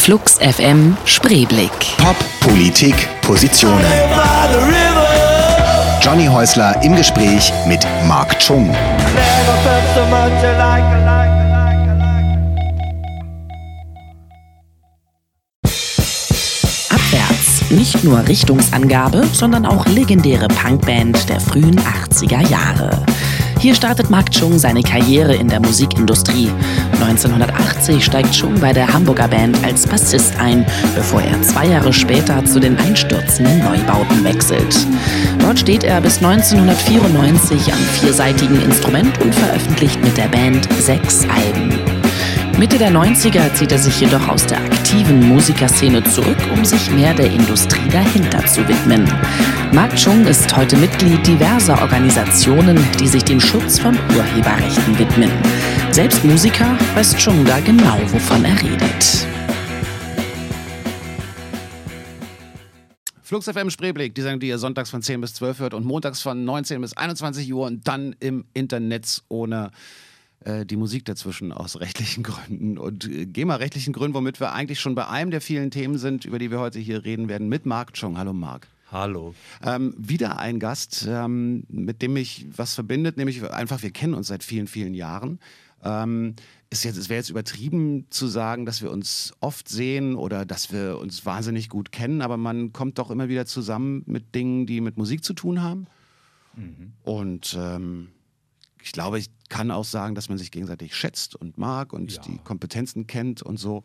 Flux FM Spreeblick. Pop, Politik, Positionen. Johnny Häusler im Gespräch mit Mark Chung. Abwärts. Nicht nur Richtungsangabe, sondern auch legendäre Punkband der frühen 80er Jahre. Hier startet Mark Chung seine Karriere in der Musikindustrie. 1980 steigt Chung bei der Hamburger Band als Bassist ein, bevor er zwei Jahre später zu den einstürzenden Neubauten wechselt. Dort steht er bis 1994 am vierseitigen Instrument und veröffentlicht mit der Band sechs Alben. Mitte der 90er zieht er sich jedoch aus der aktiven Musikerszene zurück, um sich mehr der Industrie dahinter zu widmen. Mark Chung ist heute Mitglied diverser Organisationen, die sich dem Schutz von Urheberrechten widmen. Selbst Musiker weiß Chung da genau, wovon er redet. Flux FM Spreeblick, die Sendung, die ihr sonntags von 10 bis 12 hört und montags von 19 bis 21 Uhr und dann im Internet ohne äh, die Musik dazwischen aus rechtlichen Gründen und äh, GEMA-rechtlichen Gründen, womit wir eigentlich schon bei einem der vielen Themen sind, über die wir heute hier reden werden, mit Marc Chong. Hallo Marc. Hallo. Ähm, wieder ein Gast, ähm, mit dem mich was verbindet, nämlich einfach, wir kennen uns seit vielen, vielen Jahren. Ähm, ist jetzt, es wäre jetzt übertrieben zu sagen, dass wir uns oft sehen oder dass wir uns wahnsinnig gut kennen, aber man kommt doch immer wieder zusammen mit Dingen, die mit Musik zu tun haben. Mhm. Und ähm, ich glaube, ich kann auch sagen, dass man sich gegenseitig schätzt und mag und ja. die Kompetenzen kennt und so.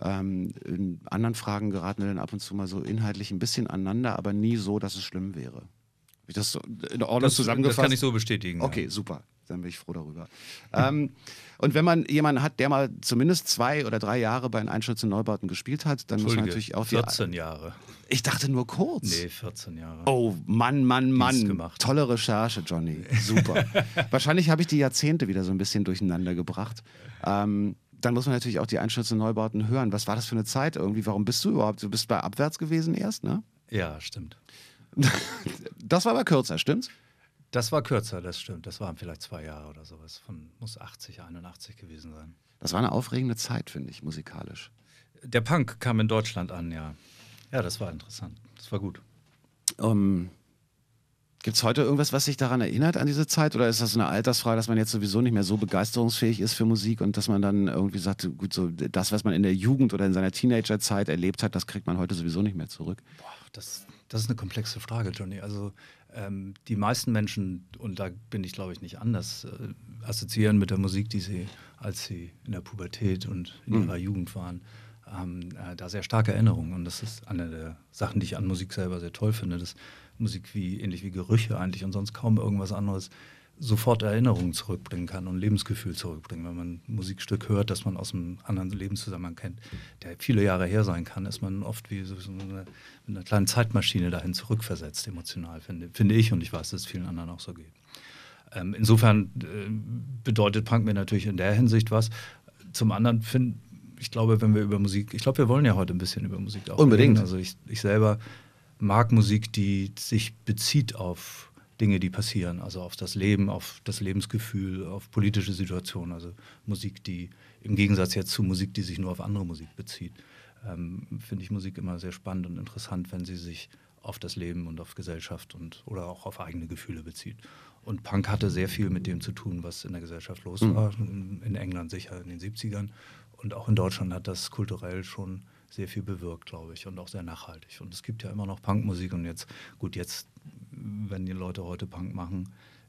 Ähm, in anderen Fragen geraten wir dann ab und zu mal so inhaltlich ein bisschen aneinander, aber nie so, dass es schlimm wäre. Habe ich das so in Ordnung das, zusammengefasst? Das kann ich so bestätigen. Okay, ja. super dann bin ich froh darüber. ähm, und wenn man jemanden hat, der mal zumindest zwei oder drei Jahre bei den Einschützen Neubauten gespielt hat, dann muss man natürlich auch 14 Jahre. Ich dachte nur kurz. Nee, 14 Jahre. Oh, Mann, Mann, Mann. Tolle Recherche, Johnny. Super. Wahrscheinlich habe ich die Jahrzehnte wieder so ein bisschen durcheinander gebracht. Ähm, dann muss man natürlich auch die Einschützen Neubauten hören. Was war das für eine Zeit irgendwie? Warum bist du überhaupt? Du bist bei Abwärts gewesen erst, ne? Ja, stimmt. das war aber kürzer, stimmt's? Das war kürzer, das stimmt. Das waren vielleicht zwei Jahre oder sowas. Von, muss 80, 81 gewesen sein. Das war eine aufregende Zeit, finde ich, musikalisch. Der Punk kam in Deutschland an, ja. Ja, das war interessant. Das war gut. Um, Gibt es heute irgendwas, was sich daran erinnert, an diese Zeit? Oder ist das eine Altersfrage, dass man jetzt sowieso nicht mehr so begeisterungsfähig ist für Musik und dass man dann irgendwie sagt, gut, so das, was man in der Jugend oder in seiner Teenagerzeit erlebt hat, das kriegt man heute sowieso nicht mehr zurück? Boah, das, das ist eine komplexe Frage, Johnny. Also ähm, die meisten Menschen, und da bin ich glaube ich nicht anders, äh, assoziieren mit der Musik, die sie, als sie in der Pubertät und in mhm. ihrer Jugend waren, haben äh, da sehr starke Erinnerungen. Und das ist eine der Sachen, die ich an Musik selber sehr toll finde, dass Musik wie ähnlich wie Gerüche eigentlich und sonst kaum irgendwas anderes sofort Erinnerungen zurückbringen kann und Lebensgefühl zurückbringen. Wenn man ein Musikstück hört, das man aus einem anderen Lebenszusammenhang kennt, der viele Jahre her sein kann, ist man oft wie so eine, eine kleine Zeitmaschine dahin zurückversetzt, emotional, finde, finde ich. Und ich weiß, dass es vielen anderen auch so geht. Ähm, insofern äh, bedeutet Punk mir natürlich in der Hinsicht was. Zum anderen finde ich glaube, wenn wir über Musik, ich glaube, wir wollen ja heute ein bisschen über Musik auch Unbedingt. Reden. Also ich, ich selber mag Musik, die sich bezieht auf Dinge, die passieren, also auf das Leben, auf das Lebensgefühl, auf politische Situationen. Also Musik, die im Gegensatz jetzt zu Musik, die sich nur auf andere Musik bezieht, ähm, finde ich Musik immer sehr spannend und interessant, wenn sie sich auf das Leben und auf Gesellschaft und oder auch auf eigene Gefühle bezieht. Und Punk hatte sehr viel mit dem zu tun, was in der Gesellschaft los mhm. war. In England sicher in den 70ern. Und auch in Deutschland hat das kulturell schon sehr viel bewirkt, glaube ich, und auch sehr nachhaltig. Und es gibt ja immer noch Punkmusik und jetzt, gut, jetzt wenn die Leute heute Punk machen,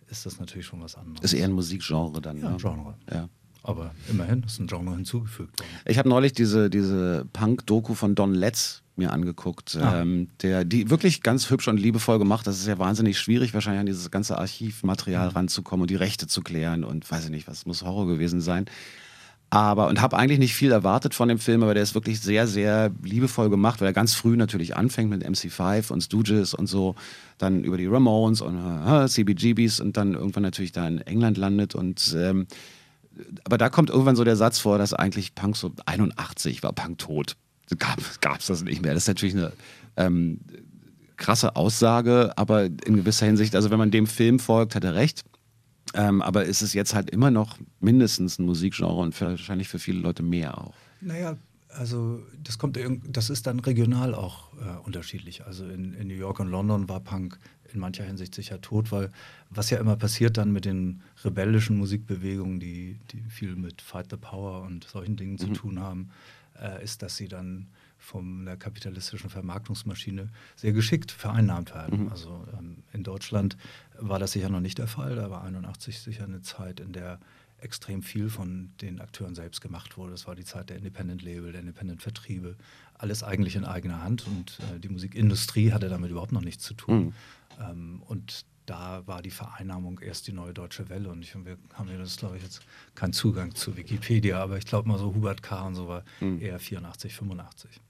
ist das natürlich schon was anderes. Ist eher ein Musikgenre dann. Ja, ne? Genre. Ja. Aber immerhin ist ein Genre hinzugefügt worden. Ich habe neulich diese, diese Punk-Doku von Don Letts mir angeguckt, ah. ähm, der die wirklich ganz hübsch und liebevoll gemacht. Das ist ja wahnsinnig schwierig, wahrscheinlich an dieses ganze Archivmaterial mhm. ranzukommen und die Rechte zu klären und weiß ich nicht, was muss Horror gewesen sein. Aber und habe eigentlich nicht viel erwartet von dem Film, aber der ist wirklich sehr, sehr liebevoll gemacht, weil er ganz früh natürlich anfängt mit MC5 und Stooges und so, dann über die Ramones und uh, CBGBs und dann irgendwann natürlich da in England landet und ähm, aber da kommt irgendwann so der Satz vor, dass eigentlich Punk so 81 war Punk tot. Gab es das nicht mehr. Das ist natürlich eine ähm, krasse Aussage, aber in gewisser Hinsicht, also wenn man dem Film folgt, hat er recht. Ähm, aber ist es jetzt halt immer noch mindestens ein Musikgenre und wahrscheinlich für viele Leute mehr auch. Naja, Also das kommt, das ist dann regional auch äh, unterschiedlich. Also in, in, New York und London war Punk in mancher Hinsicht sicher tot, weil was ja immer passiert dann mit den rebellischen Musikbewegungen, die, die viel mit Fight the Power und solchen Dingen mhm. zu tun haben, äh, ist, dass sie dann von der kapitalistischen Vermarktungsmaschine sehr geschickt vereinnahmt werden. Mhm. Also ähm, in Deutschland war das sicher noch nicht der Fall. Da war 81 sicher eine Zeit, in der extrem viel von den Akteuren selbst gemacht wurde. Das war die Zeit der Independent Label, der Independent Vertriebe. Alles eigentlich in eigener Hand und äh, die Musikindustrie hatte damit überhaupt noch nichts zu tun. Mhm. Ähm, und da war die Vereinnahmung erst die neue deutsche Welle. Und ich, wir haben ja das, glaube ich, jetzt keinen Zugang zu Wikipedia, aber ich glaube mal so Hubert K. und so war mhm. eher 84, 85.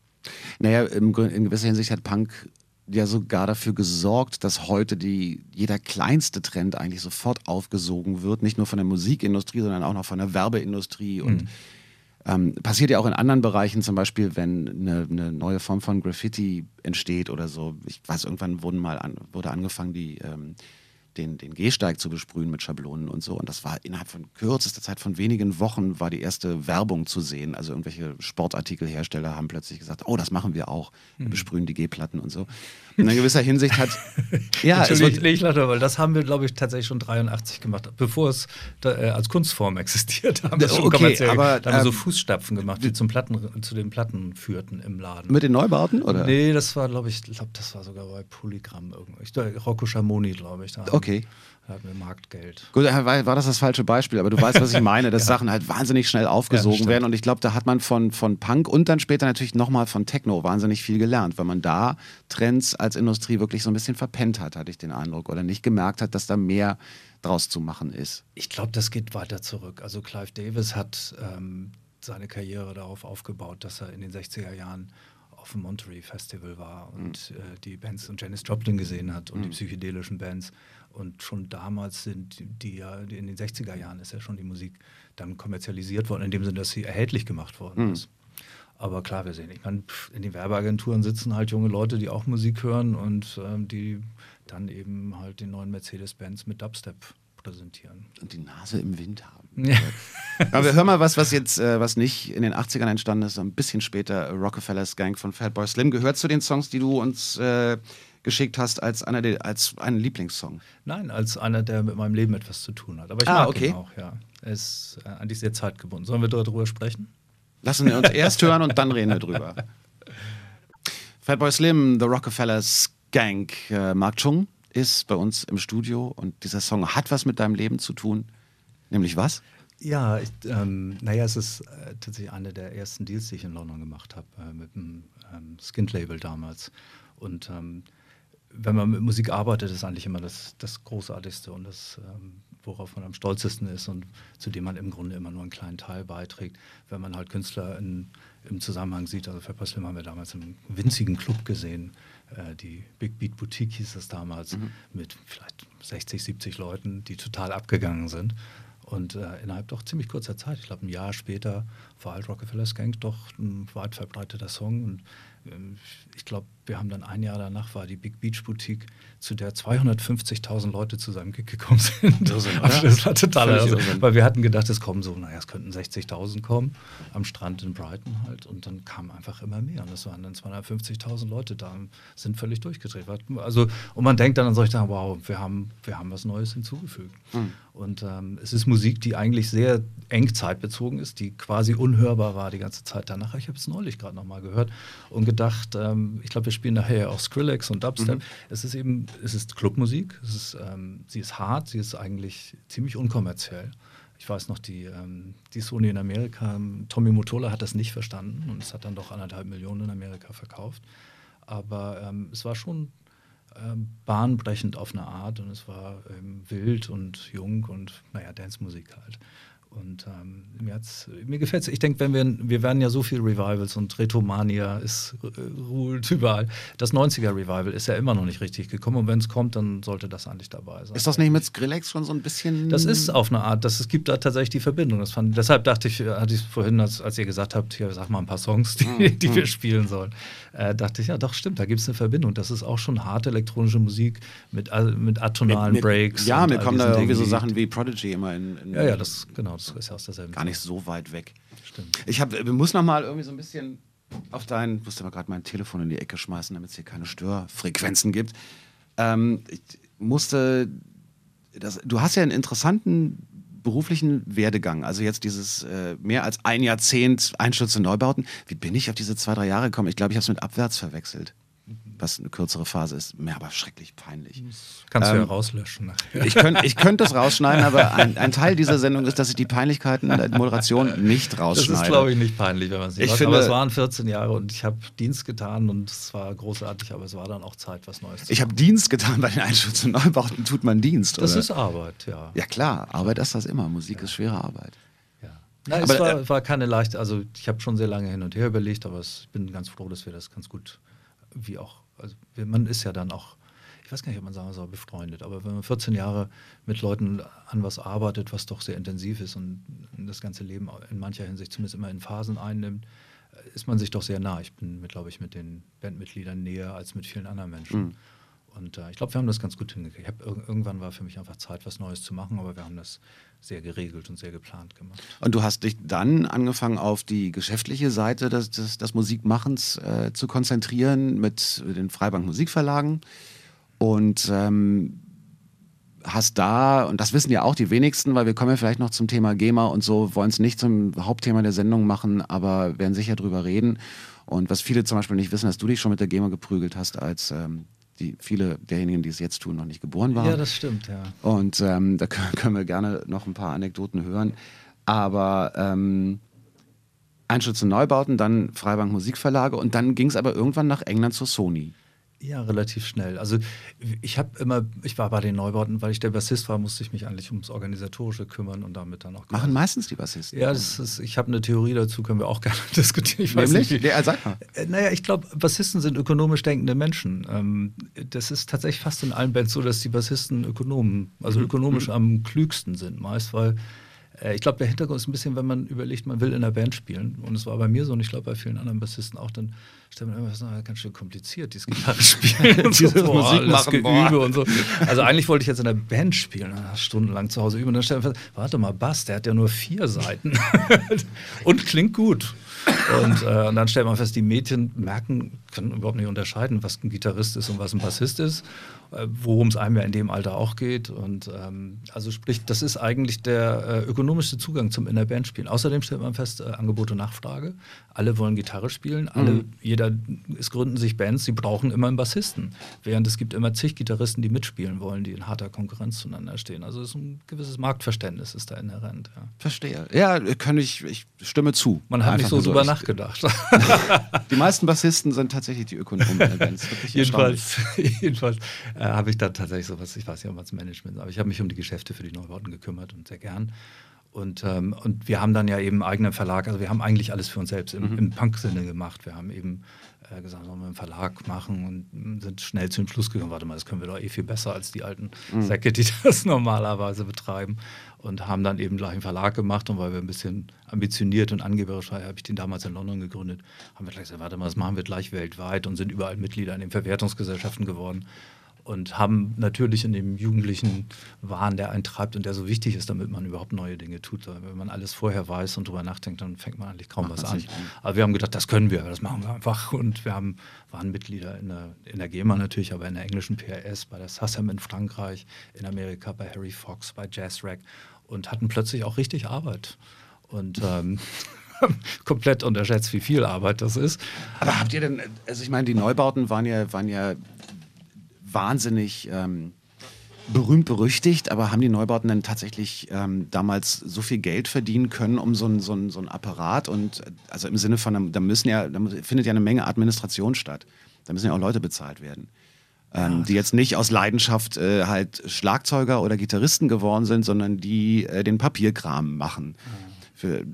Naja, in gewisser Hinsicht hat Punk ja sogar dafür gesorgt, dass heute die, jeder kleinste Trend eigentlich sofort aufgesogen wird, nicht nur von der Musikindustrie, sondern auch noch von der Werbeindustrie und mhm. ähm, passiert ja auch in anderen Bereichen, zum Beispiel, wenn eine, eine, neue Form von Graffiti entsteht oder so. Ich weiß, irgendwann wurden mal an, wurde angefangen, die ähm, den, den Gehsteig zu besprühen mit Schablonen und so. Und das war innerhalb von kürzester Zeit, von wenigen Wochen, war die erste Werbung zu sehen. Also irgendwelche Sportartikelhersteller haben plötzlich gesagt, oh, das machen wir auch. Wir mhm. besprühen die Gehplatten und so. In gewisser Hinsicht hat... ja, wird, ich lache, weil das haben wir, glaube ich, tatsächlich schon 83 gemacht, bevor es da, äh, als Kunstform existiert. Haben wir okay, aber, da haben wir so ähm, Fußstapfen gemacht, die zum Platten, zu den Platten führten im Laden. Mit den Neubauten, oder? Nee, das war, glaube ich, glaube, das war sogar bei Polygramm irgendwie. Rocco Schamoni, glaube ich. Okay. Hatten wir Marktgeld. Gut, war, war, das das falsche Beispiel, aber du weißt, was ich meine, dass ja. Sachen halt wahnsinnig schnell aufgesogen ja, werden. Und ich glaube, da hat man von, von Punk und dann später natürlich nochmal von Techno wahnsinnig viel gelernt, weil man da Trends als Industrie wirklich so ein bisschen verpennt hat, hatte ich den Eindruck, oder nicht gemerkt hat, dass da mehr draus zu machen ist. Ich glaube, das geht weiter zurück. Also Clive Davis hat ähm, seine Karriere darauf aufgebaut, dass er in den 60er Jahren auf dem Monterey Festival war und mhm. äh, die Bands und Janis Joplin gesehen hat und mhm. die psychedelischen Bands. Und schon damals sind die ja, in den 60er Jahren ist ja schon die Musik dann kommerzialisiert worden, in dem Sinne, dass sie erhältlich gemacht worden mhm. ist. Aber klar, wir sehen, ich meine, in den Werbeagenturen sitzen halt junge Leute, die auch Musik hören und ähm, die dann eben halt den neuen Mercedes-Benz mit Dubstep präsentieren. Und die Nase im Wind haben. Ja. Aber wir hören mal was, was jetzt, äh, was nicht in den 80ern entstanden ist, ein bisschen später. Rockefeller's Gang von Fatboy Slim gehört zu den Songs, die du uns äh, geschickt hast, als einer der, als einen Lieblingssong. Nein, als einer, der mit meinem Leben etwas zu tun hat. Aber ich ah, mag okay. ihn auch, ja. Er ist äh, eigentlich sehr zeitgebunden. Sollen wir darüber sprechen? Lassen wir uns erst hören und dann reden wir drüber. Fatboy Slim, The Rockefellers Gang, äh, Mark Chung ist bei uns im Studio und dieser Song hat was mit deinem Leben zu tun. Nämlich was? Ja, ich, ähm, naja, es ist äh, tatsächlich einer der ersten Deals, die ich in London gemacht habe, äh, mit dem ähm, Skint-Label damals. Und ähm, wenn man mit Musik arbeitet, ist eigentlich immer das, das Großartigste und das, ähm, worauf man am stolzesten ist und zu dem man im Grunde immer nur einen kleinen Teil beiträgt. Wenn man halt Künstler in, im Zusammenhang sieht, also für Slim haben wir damals einen winzigen Club gesehen, äh, die Big Beat Boutique hieß es damals, mhm. mit vielleicht 60, 70 Leuten, die total abgegangen sind. Und äh, innerhalb doch ziemlich kurzer Zeit, ich glaube ein Jahr später, war halt Rockefeller's Gang doch ein weit verbreiteter Song. Und ähm, ich glaube, wir haben dann ein Jahr danach war die Big Beach Boutique, zu der 250.000 Leute zu seinem Gig gekommen sind. Das, war total also, weil wir hatten gedacht, es kommen so, naja, es könnten 60.000 kommen am Strand in Brighton halt und dann kamen einfach immer mehr und es waren dann 250.000 Leute da, sind völlig durchgedreht. Also und man denkt dann an solche Sachen, wow, wir haben, wir haben was Neues hinzugefügt. Mhm. Und ähm, es ist Musik, die eigentlich sehr eng zeitbezogen ist, die quasi unhörbar war die ganze Zeit danach. Ich habe es neulich gerade nochmal gehört und gedacht, ähm, ich glaube, wir spielen nachher auch Skrillex und Dubstep. Mhm. Es ist eben, es ist Clubmusik, es ist, ähm, sie ist hart, sie ist eigentlich ziemlich unkommerziell. Ich weiß noch, die, ähm, die Sony in Amerika, Tommy Motola hat das nicht verstanden und es hat dann doch anderthalb Millionen in Amerika verkauft. Aber ähm, es war schon ähm, bahnbrechend auf eine Art und es war ähm, wild und jung und naja, Dance-Musik halt. Und ähm, mir, mir gefällt es. Ich denke, wenn wir, wir werden ja so viel Revivals und Retomania ist äh, ruht überall. Das 90er Revival ist ja immer noch nicht richtig gekommen und wenn es kommt, dann sollte das eigentlich dabei sein. Ist das nicht mit Skrillex schon so ein bisschen? Das ist auf eine Art, das, es gibt da tatsächlich die Verbindung. Das fand, deshalb dachte ich, hatte ich vorhin, als, als ihr gesagt habt, hier sag mal ein paar Songs, die, mhm. die wir hm. spielen sollen, äh, dachte ich, ja doch, stimmt, da gibt es eine Verbindung. Das ist auch schon harte elektronische Musik mit, mit atonalen mit, mit, Breaks. Ja, mir kommen da irgendwie so Sachen wie Prodigy immer in. in ja, ja, das genau das ist ja aus derselben Gar nicht so weit weg. Stimmt. Ich hab, muss noch mal irgendwie so ein bisschen auf dein, musste mal gerade mein Telefon in die Ecke schmeißen, damit es hier keine Störfrequenzen gibt. Ähm, ich musste, das, du hast ja einen interessanten beruflichen Werdegang, also jetzt dieses äh, mehr als ein Jahrzehnt Einsturz in Neubauten. Wie bin ich auf diese zwei, drei Jahre gekommen? Ich glaube, ich habe es mit abwärts verwechselt was eine kürzere Phase ist. Mir aber schrecklich peinlich. Kannst ähm, du ja ähm, rauslöschen. Nachher. Ich könnte ich könnt das rausschneiden, aber ein, ein, Teil dieser Sendung ist, dass ich die Peinlichkeiten der Moderation nicht rausschneide. Das ist, glaube ich, nicht peinlich, wenn man es nicht macht. Aber es waren 14 Jahre und ich habe Dienst getan und es war großartig, aber es war dann auch Zeit, was Neues zu Ich habe Dienst getan bei den Einschutz- und Neubauten. Tut man Dienst, Das oder? ist Arbeit, ja. Ja klar, Arbeit ist das immer. Musik ja. ist schwere Arbeit. Nein, aber, es war, äh, war, keine leichte, also ich habe schon sehr lange hin und her überlegt, aber ich bin ganz froh, dass wir das ganz gut, wie auch also man ist ja dann auch, ich weiß gar nicht, ob man sagen soll, befreundet, aber wenn man 14 Jahre mit Leuten an was arbeitet, was doch sehr intensiv ist und das ganze Leben in mancher Hinsicht zumindest immer in Phasen einnimmt, ist man sich doch sehr nah. Ich bin, glaube ich, mit den Bandmitgliedern näher als mit vielen anderen Menschen. Mhm. Und äh, ich glaube, wir haben das ganz gut hingekriegt. Hab, irgendwann war für mich einfach Zeit, was Neues zu machen, aber wir haben das sehr geregelt und sehr geplant gemacht. Und du hast dich dann angefangen, auf die geschäftliche Seite des, des, des Musikmachens äh, zu konzentrieren mit den Freibank Musikverlagen und ähm, hast da, und das wissen ja auch die wenigsten, weil wir kommen ja vielleicht noch zum Thema GEMA und so, wollen es nicht zum Hauptthema der Sendung machen, aber werden sicher drüber reden. Und was viele zum Beispiel nicht wissen, dass du dich schon mit der GEMA geprügelt hast als ähm, die viele derjenigen, die es jetzt tun, noch nicht geboren waren. Ja, das stimmt, ja. Und ähm, da können wir gerne noch ein paar Anekdoten hören. Aber ähm, Einschütze Neubauten, dann Freibank Musikverlage und dann ging es aber irgendwann nach England zur Sony. Ja, relativ schnell. Also ich habe immer, ich war bei den Neubauten, weil ich der Bassist war, musste ich mich eigentlich ums Organisatorische kümmern und damit dann auch. Machen meistens die Bassisten. Ja, das ist, ich habe eine Theorie dazu, können wir auch gerne diskutieren. Ich weiß Nämlich? Nicht, ja, sag mal. Äh, naja, ich glaube, Bassisten sind ökonomisch denkende Menschen. Ähm, das ist tatsächlich fast in allen Bands so, dass die Bassisten Ökonomen, also mhm. ökonomisch mhm. am klügsten sind meist, weil ich glaube, der Hintergrund ist ein bisschen, wenn man überlegt, man will in einer Band spielen. Und es war bei mir so und ich glaube bei vielen anderen Bassisten auch, dann stellt man immer so, ganz schön kompliziert, dieses Gitarre spielen und so, boah, Musik machen, Geübe und so. Also eigentlich wollte ich jetzt in einer Band spielen, stundenlang zu Hause üben. Und dann stellt man fest, warte mal, Bass, der hat ja nur vier Seiten und klingt gut. Und, äh, und, dann stellt man fest, die Mädchen merken, können überhaupt nicht unterscheiden, was ein Gitarrist ist und was ein Bassist ist. Äh, worum es einem ja in dem Alter auch geht. Und ähm, also sprich, das ist eigentlich der äh, ökonomischste Zugang zum in der Band spielen. Außerdem stellt man fest, äh, Angebot und Nachfrage. Alle wollen Gitarre spielen, alle, mhm. jeder, es gründen sich Bands, sie brauchen immer einen Bassisten. Während es gibt immer zig Gitarristen, die mitspielen wollen, die in harter Konkurrenz zueinander stehen. Also es ist ein gewisses Marktverständnis ist da inhärent. Ja. Verstehe. Ja, kann ich, ich stimme zu. Man hat nicht so drüber so. nachgedacht. die meisten Bassisten sind tatsächlich die Ökonomen in der Band. jedenfalls, jedenfalls äh, habe ich dann tatsächlich sowas, ich weiß nicht, ob es Management, aber ich habe mich um die Geschäfte für die Neubauten gekümmert und sehr gern. Und, ähm, und wir haben dann ja eben einen eigenen Verlag, also wir haben eigentlich alles für uns selbst im, mhm. im Punk-Sinne gemacht. Wir haben eben äh, gesagt, sollen wir einen Verlag machen und sind schnell zum Schluss gekommen, warte mal, das können wir doch eh viel besser als die alten mhm. Säcke, die das normalerweise betreiben. Und haben dann eben gleich einen Verlag gemacht. Und weil wir ein bisschen ambitioniert und angeberisch waren, habe ich den damals in London gegründet, haben wir gleich gesagt, warte mal, das machen wir gleich weltweit und sind überall Mitglieder in den Verwertungsgesellschaften geworden und haben natürlich in dem jugendlichen Wahn, der einen treibt und der so wichtig ist, damit man überhaupt neue Dinge tut. Wenn man alles vorher weiß und drüber nachdenkt, dann fängt man eigentlich kaum Ach, was an. Aber wir haben gedacht, das können wir, das machen wir einfach. Und wir haben, waren Mitglieder in der, in der GEMA natürlich, aber in der englischen PRS, bei der SASAM in Frankreich, in Amerika, bei Harry Fox, bei Jazz Rack und hatten plötzlich auch richtig Arbeit. Und ähm, komplett unterschätzt, wie viel Arbeit das ist. Aber habt ihr denn, also ich meine, die Neubauten waren ja, waren ja wahnsinnig ähm, berühmt berüchtigt, aber haben die Neubauten denn tatsächlich ähm, damals so viel Geld verdienen können, um so ein, so ein, so ein Apparat und also im Sinne von, da müssen ja, da findet ja eine Menge Administration statt. Da müssen ja auch Leute bezahlt werden. Ähm, die jetzt nicht aus Leidenschaft äh, halt Schlagzeuger oder Gitarristen geworden sind, sondern die äh, den Papierkram machen. Für,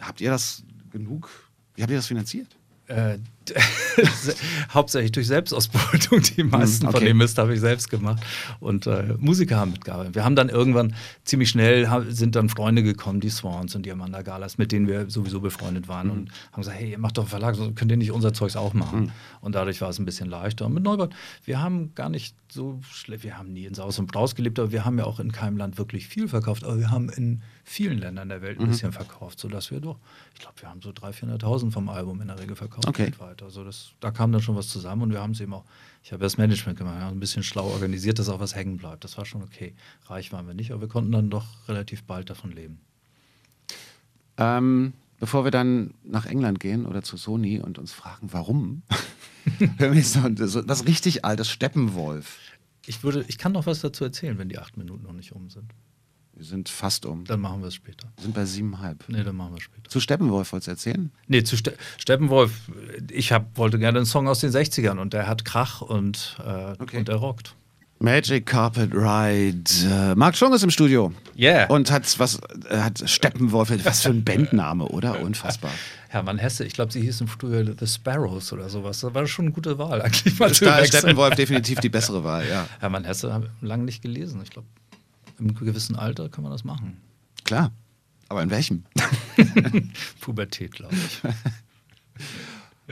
habt ihr das genug? Wie habt ihr das finanziert? Äh, hauptsächlich durch Selbstausbeutung. Die meisten okay. von dem Mist habe ich selbst gemacht. Und äh, Musiker haben mitgearbeitet. Wir haben dann irgendwann ziemlich schnell sind dann Freunde gekommen, die Swans und die Amanda Galas, mit denen wir sowieso befreundet waren mhm. und haben gesagt, hey, ihr macht doch einen Verlag, so könnt ihr nicht unser Zeugs auch machen. Mhm. Und dadurch war es ein bisschen leichter. Und mit Neubert, wir haben gar nicht so schlecht, wir haben nie in Saus und Braus gelebt, aber wir haben ja auch in keinem Land wirklich viel verkauft. Aber wir haben in vielen Ländern der Welt ein mhm. bisschen verkauft, sodass wir doch, ich glaube, wir haben so 300.000, 400.000 vom Album in der Regel verkauft okay. weltweit. Also das, da kam dann schon was zusammen und wir haben es eben auch, ich habe das Management gemacht, ja, ein bisschen schlau organisiert, dass auch was hängen bleibt. Das war schon okay. Reich waren wir nicht, aber wir konnten dann doch relativ bald davon leben. Ähm, bevor wir dann nach England gehen oder zu Sony und uns fragen, warum, hören wir so was richtig altes Steppenwolf. Ich, würde, ich kann noch was dazu erzählen, wenn die acht Minuten noch nicht um sind. Wir sind fast um. Dann machen wir es später. Wir sind bei siebeneinhalb. Nee, dann machen wir es später. Zu Steppenwolf wolltest du erzählen? Nee, zu Ste Steppenwolf. Ich hab, wollte gerne einen Song aus den 60ern und der hat Krach und, äh, okay. und der rockt. Magic Carpet Ride. Äh, Marc Schung ist im Studio. Yeah. Und hat was, äh, hat Steppenwolf, was für ein Bandname, oder? Unfassbar. Hermann Hesse, ich glaube, sie hießen früher The Sparrows oder sowas. Das war schon eine gute Wahl eigentlich. Mal Steppenwolf definitiv die bessere Wahl, ja. Hermann Hesse habe ich lange nicht gelesen. Ich glaube, im gewissen Alter kann man das machen. Klar. Aber in welchem? Pubertät, glaube ich.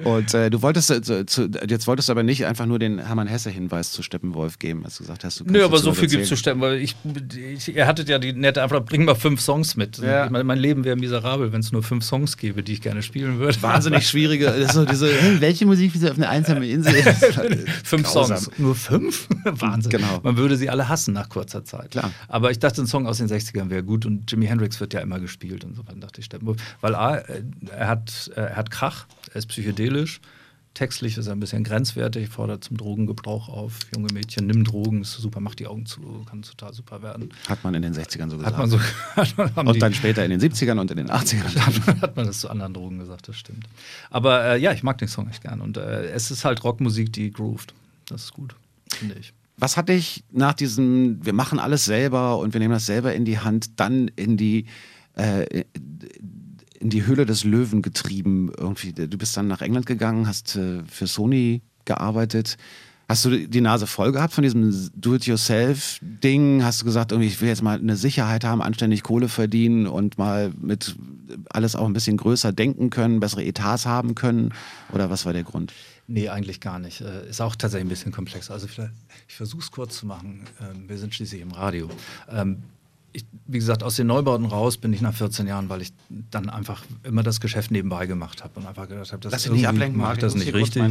Und äh, du wolltest äh, zu, jetzt wolltest du aber nicht einfach nur den Hermann Hesse-Hinweis zu Steppenwolf geben, als du gesagt hast, du Nö, aber so viel gibt es zu Steppenwolf. Ich, ich, ihr hattet ja die nette einfach, bring mal fünf Songs mit. Ja. Ich meine, mein Leben wäre miserabel, wenn es nur fünf Songs gäbe, die ich gerne spielen würde. Wahnsinnig schwierige, so diese, welche Musik wie auf einer einsamen Insel fünf Grausam. Songs. Nur fünf? Wahnsinn. Genau. Man würde sie alle hassen nach kurzer Zeit. Klar. Aber ich dachte, ein Song aus den 60ern wäre gut und Jimi Hendrix wird ja immer gespielt und so. Dann dachte ich Steppenwolf. Weil A, äh, er hat, er hat Krach, er ist psychedelisch. Textlich ist er ein bisschen grenzwertig, fordert zum Drogengebrauch auf. Junge Mädchen, nimm Drogen, ist super, mach die Augen zu, kann total super werden. Hat man in den 60ern so gesagt. Hat man so, und dann später in den 70ern und in den 80ern. hat man das zu anderen Drogen gesagt, das stimmt. Aber äh, ja, ich mag den Song echt gern. Und äh, es ist halt Rockmusik, die grooved. Das ist gut, finde ich. Was hat dich nach diesem, wir machen alles selber und wir nehmen das selber in die Hand, dann in die äh, in die Höhle des Löwen getrieben. Irgendwie. Du bist dann nach England gegangen, hast äh, für Sony gearbeitet. Hast du die Nase voll gehabt von diesem Do-it-yourself-Ding? Hast du gesagt, irgendwie, ich will jetzt mal eine Sicherheit haben, anständig Kohle verdienen und mal mit alles auch ein bisschen größer denken können, bessere Etats haben können? Oder was war der Grund? Nee, eigentlich gar nicht. Äh, ist auch tatsächlich ein bisschen komplexer. Also ich versuche es kurz zu machen. Ähm, wir sind schließlich im Radio. Ich, wie gesagt, aus den Neubauten raus bin ich nach 14 Jahren, weil ich dann einfach immer das Geschäft nebenbei gemacht habe und einfach gedacht habe, das Lass nicht ablenken, mache ich das nicht richtig.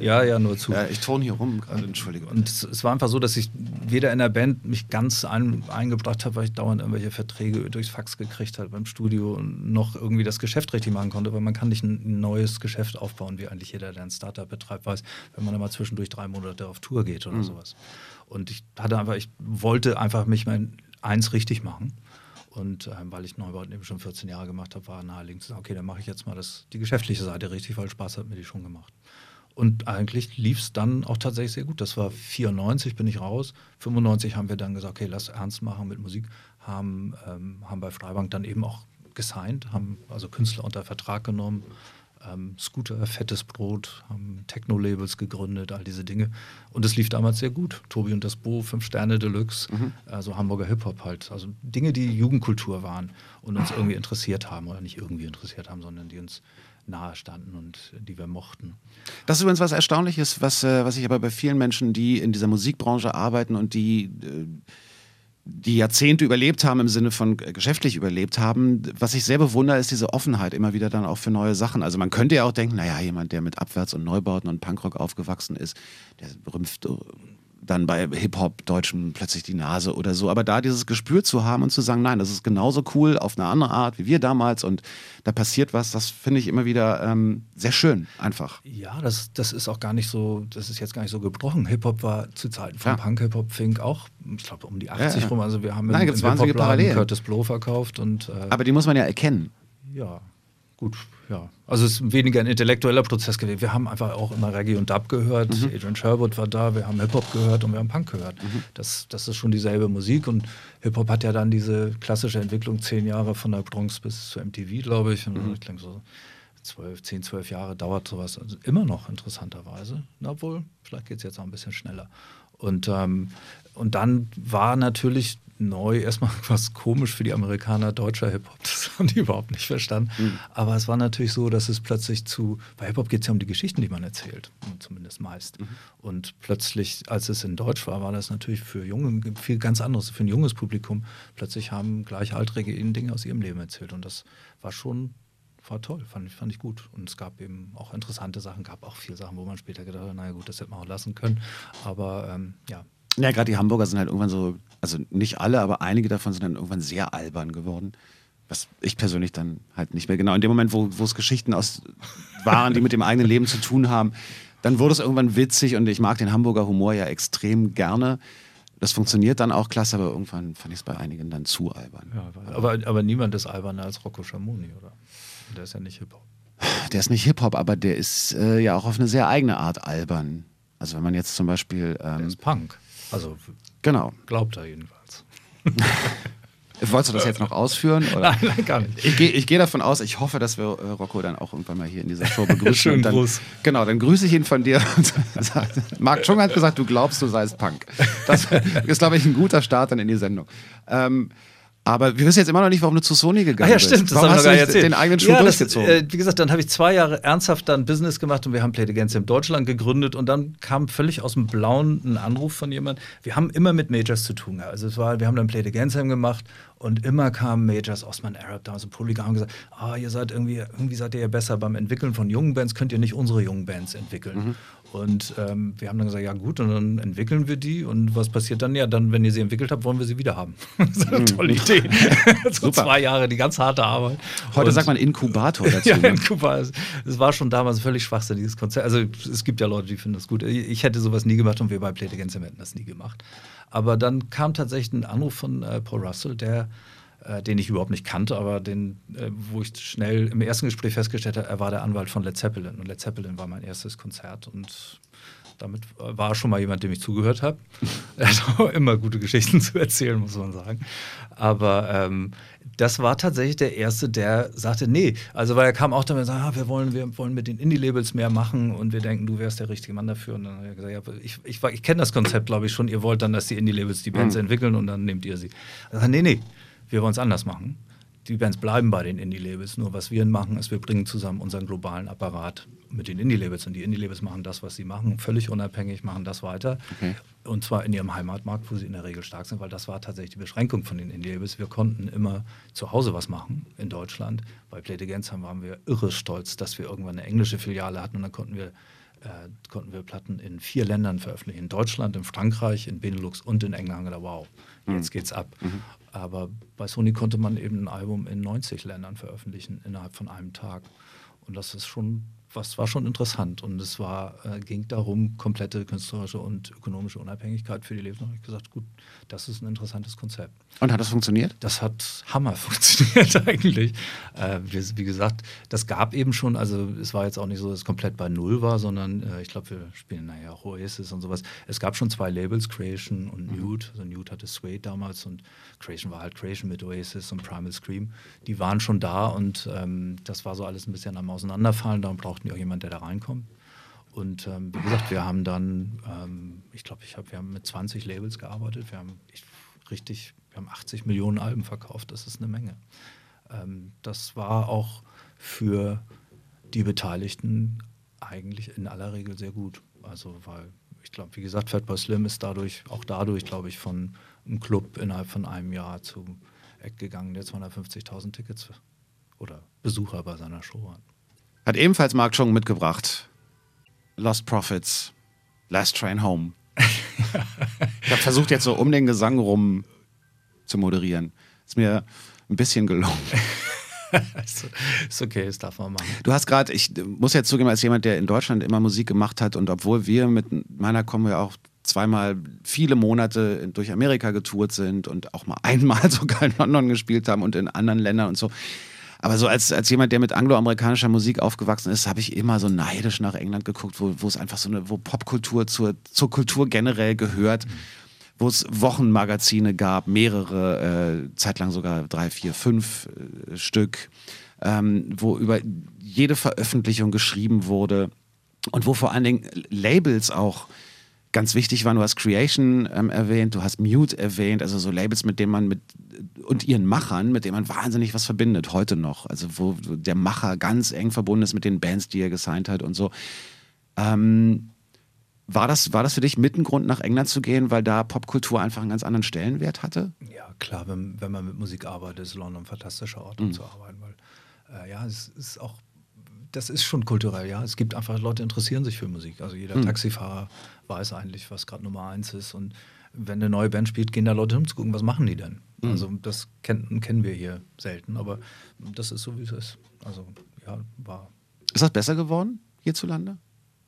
ja, ja, nur zu. Ja, ich turne hier rum gerade, entschuldige. Und es, es, war einfach so, dass ich weder in der Band mich ganz ein, eingebracht habe, weil ich dauernd irgendwelche Verträge durchs Fax gekriegt habe beim Studio noch irgendwie das Geschäft richtig machen konnte, weil man kann nicht ein neues Geschäft aufbauen, wie eigentlich jeder, der ein Startup betreibt, weiß, wenn man immer zwischendurch drei Monate auf Tour geht oder mhm. sowas. Und ich hatte einfach, ich wollte einfach mich mein eins richtig machen. Und äh, weil ich Neubauten eben schon 14 Jahre gemacht habe, war naheliegend zu sagen, okay, dann mache ich jetzt mal das, die geschäftliche Seite richtig, weil Spaß hat mir die schon gemacht. Und eigentlich lief es dann auch tatsächlich sehr gut. Das war 94, bin ich raus. 95 haben wir dann gesagt, okay, lass ernst machen mit Musik. Haben, ähm, haben bei Freibank dann eben auch gesigned, haben also Künstler unter Vertrag genommen ähm, Scooter, Fettes Brot, haben Techno-Labels gegründet, all diese Dinge. Und es lief damals sehr gut. Tobi und das Bo, Fünf Sterne Deluxe, mhm. also Hamburger Hip-Hop halt. Also Dinge, die Jugendkultur waren und uns irgendwie interessiert haben. Oder nicht irgendwie interessiert haben, sondern die uns nahe standen und die wir mochten. Das ist übrigens was Erstaunliches, was, äh, was ich aber bei vielen Menschen, die in dieser Musikbranche arbeiten und die äh, die Jahrzehnte überlebt haben im Sinne von geschäftlich überlebt haben. Was ich sehr bewundere, ist diese Offenheit immer wieder dann auch für neue Sachen. Also man könnte ja auch denken, naja, jemand, der mit Abwärts und Neubauten und Punkrock aufgewachsen ist, der rümpft dann bei Hip-Hop-Deutschen plötzlich die Nase oder so. Aber da dieses Gespür zu haben und zu sagen, nein, das ist genauso cool auf eine andere Art wie wir damals und da passiert was, das finde ich immer wieder ähm, sehr schön, einfach. Ja, das, das ist auch gar nicht so, das ist jetzt gar nicht so gebrochen. Hip-Hop war zu Zeiten von ja. Punk, Hip-Hop, Fink auch, ich glaube, um die 80 ja, ja. rum. Also wir haben nein, im, im Hip-Hop-Laden Curtis Blow verkauft. Und, äh, Aber die muss man ja erkennen. Ja, Gut, ja. Also es ist weniger ein intellektueller Prozess gewesen. Wir haben einfach auch immer Reggae und Dub gehört. Mhm. Adrian Sherwood war da, wir haben Hip-Hop gehört und wir haben Punk gehört. Mhm. Das, das ist schon dieselbe Musik und Hip-Hop hat ja dann diese klassische Entwicklung, zehn Jahre von der Bronx bis zu MTV, glaube ich. Und mhm. ich denke so zwölf, zehn, zwölf Jahre dauert sowas also immer noch interessanterweise. Obwohl, vielleicht geht es jetzt auch ein bisschen schneller. Und, ähm, und dann war natürlich neu erstmal was komisch für die Amerikaner, deutscher Hip-Hop. Das haben die überhaupt nicht verstanden. Mhm. Aber es war natürlich so, dass es plötzlich zu, bei Hip-Hop geht es ja um die Geschichten, die man erzählt, zumindest meist. Mhm. Und plötzlich, als es in Deutsch war, war das natürlich für junge, viel ganz anderes, für ein junges Publikum. Plötzlich haben Gleichaltrige ihnen Dinge aus ihrem Leben erzählt. Und das war schon war toll, fand ich, fand ich gut. Und es gab eben auch interessante Sachen, gab auch viele Sachen, wo man später gedacht hat, naja gut, das hätte man auch lassen können. Aber ähm, ja, ja, gerade die Hamburger sind halt irgendwann so, also nicht alle, aber einige davon sind dann irgendwann sehr albern geworden. Was ich persönlich dann halt nicht mehr genau. In dem Moment, wo, wo es Geschichten aus waren, die mit dem eigenen Leben zu tun haben, dann wurde es irgendwann witzig und ich mag den Hamburger Humor ja extrem gerne. Das funktioniert dann auch klasse, aber irgendwann fand ich es bei einigen dann zu albern. Ja, aber, aber niemand ist alberner als Rocco Schamoni, oder? Der ist ja nicht Hip-Hop. Der ist nicht Hip-Hop, aber der ist äh, ja auch auf eine sehr eigene Art albern. Also wenn man jetzt zum Beispiel... Ähm, der ist Punk. Also genau. glaubt er jedenfalls. Wolltest du das jetzt noch ausführen? Oder? Nein, nein, gar nicht. Ich gehe geh davon aus, ich hoffe, dass wir äh, Rocco dann auch irgendwann mal hier in dieser Show begrüßen. Schönen dann, Gruß. Genau, dann grüße ich ihn von dir. Marc Chung hat gesagt, du glaubst, du seist Punk. Das ist, glaube ich, ein guter Start dann in die Sendung. Ähm, aber wir wissen jetzt immer noch nicht, warum du zu Sony gegangen bist. Ah ja, stimmt, das warum hast du nicht erzählt. den eigenen Schuh ja, durchgezogen? Das, äh, wie gesagt, dann habe ich zwei Jahre ernsthaft dann Business gemacht und wir haben Play Against in Deutschland gegründet und dann kam völlig aus dem Blauen ein Anruf von jemand. Wir haben immer mit Majors zu tun. Also es war, wir haben dann Play Against gemacht und immer kamen Majors, Osman Arab, damals ein Polygon, gesagt, ah, ihr seid irgendwie, irgendwie seid ihr ja besser beim Entwickeln von jungen Bands, könnt ihr nicht unsere jungen Bands entwickeln. Mhm. Und ähm, wir haben dann gesagt, ja gut, und dann entwickeln wir die. Und was passiert dann? Ja, dann, wenn ihr sie entwickelt habt, wollen wir sie wieder haben. das ist eine mhm. tolle Idee. so zwei Jahre, die ganz harte Arbeit. Heute und, sagt man Inkubator dazu. ja, ne? Inkubator. Es war schon damals ein völlig schwachsinniges Konzept. Also es gibt ja Leute, die finden das gut. Ich hätte sowas nie gemacht und wir bei Play Against hätten das nie gemacht. Aber dann kam tatsächlich ein Anruf von äh, Paul Russell, der äh, den ich überhaupt nicht kannte, aber den, äh, wo ich schnell im ersten Gespräch festgestellt habe, er war der Anwalt von Led Zeppelin. Und Led Zeppelin war mein erstes Konzert und damit war schon mal jemand, dem ich zugehört habe. er hat auch immer gute Geschichten zu erzählen, muss man sagen. Aber ähm, das war tatsächlich der Erste, der sagte, nee. Also, weil er kam auch damit und sagte, ah, wir, wollen, wir wollen mit den Indie-Labels mehr machen und wir denken, du wärst der richtige Mann dafür. Und dann hat er gesagt, ja, ich, ich, ich kenne das Konzept, glaube ich, schon. Ihr wollt dann, dass die Indie-Labels die Bands mhm. entwickeln und dann nehmt ihr sie. Er sagt, nee, nee, wir wollen es anders machen. Die Bands bleiben bei den Indie-Labels. Nur was wir machen, ist, wir bringen zusammen unseren globalen Apparat mit den Indie-Labels. Und die Indie-Labels machen das, was sie machen, völlig unabhängig, machen das weiter. Okay. Und zwar in ihrem Heimatmarkt, wo sie in der Regel stark sind, weil das war tatsächlich die Beschränkung von den Indie-Labels. Wir konnten immer zu Hause was machen in Deutschland. Bei Play Against waren wir irre stolz, dass wir irgendwann eine englische Filiale hatten und dann konnten wir äh, konnten wir Platten in vier Ländern veröffentlichen. In Deutschland, in Frankreich, in Benelux und in England. Gedacht, wow, jetzt mhm. geht's ab. Mhm. Aber bei Sony konnte man eben ein Album in 90 Ländern veröffentlichen innerhalb von einem Tag. Und das ist schon was war schon interessant. Und es war, äh, ging darum, komplette künstlerische und ökonomische Unabhängigkeit für die Lebensmittel. Ich gesagt, gut, das ist ein interessantes Konzept. Und hat das funktioniert? Das hat Hammer funktioniert eigentlich. Äh, wie, wie, gesagt, das gab eben schon, also es war jetzt auch nicht so, dass es komplett bei Null war, sondern äh, ich glaube, wir spielen naja auch Oasis und sowas. Es gab schon zwei Labels, Creation und mhm. Nude. Also Nude hatte Suede damals und Creation war halt Creation mit Oasis und Primal Scream. Die waren schon da und ähm, das war so alles ein bisschen am Auseinanderfallen. Darum brauchten die auch jemand, der da reinkommt. Und ähm, wie gesagt, wir haben dann, ähm, ich glaube, ich hab, wir haben mit 20 Labels gearbeitet. Wir haben ich, richtig, wir haben 80 Millionen Alben verkauft. Das ist eine Menge. Ähm, das war auch für die Beteiligten eigentlich in aller Regel sehr gut. Also, weil ich glaube, wie gesagt, Fatboy Slim ist dadurch, auch dadurch, glaube ich, von einem Club innerhalb von einem Jahr zu Eck gegangen, der 250.000 Tickets oder Besucher bei seiner Show hat. Hat ebenfalls Mark Chung mitgebracht. Lost Profits, Last Train Home. ich habe versucht, jetzt so um den Gesang rum zu moderieren. Ist mir ein bisschen gelungen. ist okay, das darf man machen. Du hast gerade, ich muss jetzt zugeben, als jemand, der in Deutschland immer Musik gemacht hat und obwohl wir mit meiner kommen wir auch zweimal viele Monate durch Amerika getourt sind und auch mal einmal sogar in London gespielt haben und in anderen Ländern und so aber so als, als jemand, der mit angloamerikanischer Musik aufgewachsen ist, habe ich immer so neidisch nach England geguckt, wo, wo es einfach so eine, wo Popkultur zur, zur Kultur generell gehört. Mhm. Wo es Wochenmagazine gab, mehrere, äh, zeitlang sogar drei, vier, fünf äh, Stück. Äh, ähm, wo über jede Veröffentlichung geschrieben wurde und wo vor allen Dingen Labels auch ganz wichtig waren. Du hast Creation ähm, erwähnt, du hast Mute erwähnt, also so Labels, mit denen man mit und ihren Machern, mit denen man wahnsinnig was verbindet, heute noch. Also wo der Macher ganz eng verbunden ist mit den Bands, die er gesigned hat und so. Ähm, war das, war das für dich mit ein Grund, nach England zu gehen, weil da Popkultur einfach einen ganz anderen Stellenwert hatte? Ja, klar, wenn, wenn man mit Musik arbeitet, ist London ein fantastischer Ort, um mhm. zu arbeiten, weil äh, ja, es ist auch das ist schon kulturell, ja. Es gibt einfach Leute, die interessieren sich für Musik. Also jeder mhm. Taxifahrer weiß eigentlich, was gerade Nummer eins ist. Und wenn eine neue Band spielt, gehen da Leute hin zu gucken, was machen die denn? Mhm. Also das kennen, kennen wir hier selten, aber das ist so, wie es ist. Also ja, war. Ist das besser geworden hierzulande?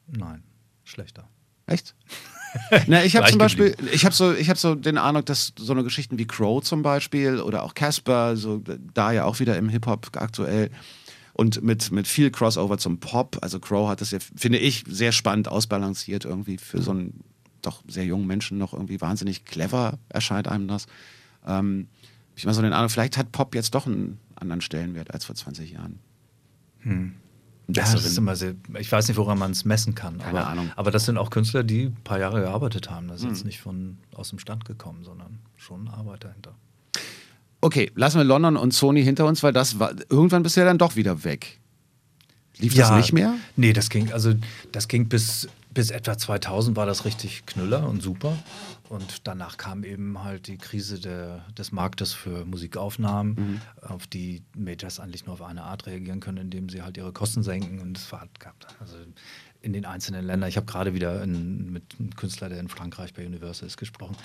Nein, schlechter. Echt? Na, ich habe zum Beispiel, ich habe so, ich so den Eindruck, dass so eine Geschichten wie Crow zum Beispiel oder auch Casper, so da ja auch wieder im Hip Hop aktuell, und mit, mit viel Crossover zum Pop. Also Crow hat das ja, finde ich, sehr spannend ausbalanciert irgendwie für so einen doch sehr jungen Menschen noch irgendwie wahnsinnig clever erscheint einem das. Ähm, ich mal so den Eindruck, vielleicht hat Pop jetzt doch einen anderen Stellenwert als vor 20 Jahren. Hm. Ja, das ist immer sehr, ich weiß nicht, woran man es messen kann. Keine aber, Ahnung. aber das sind auch Künstler, die ein paar Jahre gearbeitet haben. Das ist hm. jetzt nicht von aus dem Stand gekommen, sondern schon Arbeit dahinter. Okay, lassen wir London und Sony hinter uns, weil das war irgendwann bist du ja dann doch wieder weg. Lief ja, das nicht mehr? Nee, das ging, also das ging bis, bis etwa 2000 war das richtig knüller und super. Und danach kam eben halt die Krise der, des Marktes für Musikaufnahmen, mhm. auf die Majors eigentlich nur auf eine Art reagieren können, indem sie halt ihre Kosten senken. Und es war also in den einzelnen Ländern. Ich habe gerade wieder in, mit einem Künstler, der in Frankreich bei Universal ist, gesprochen.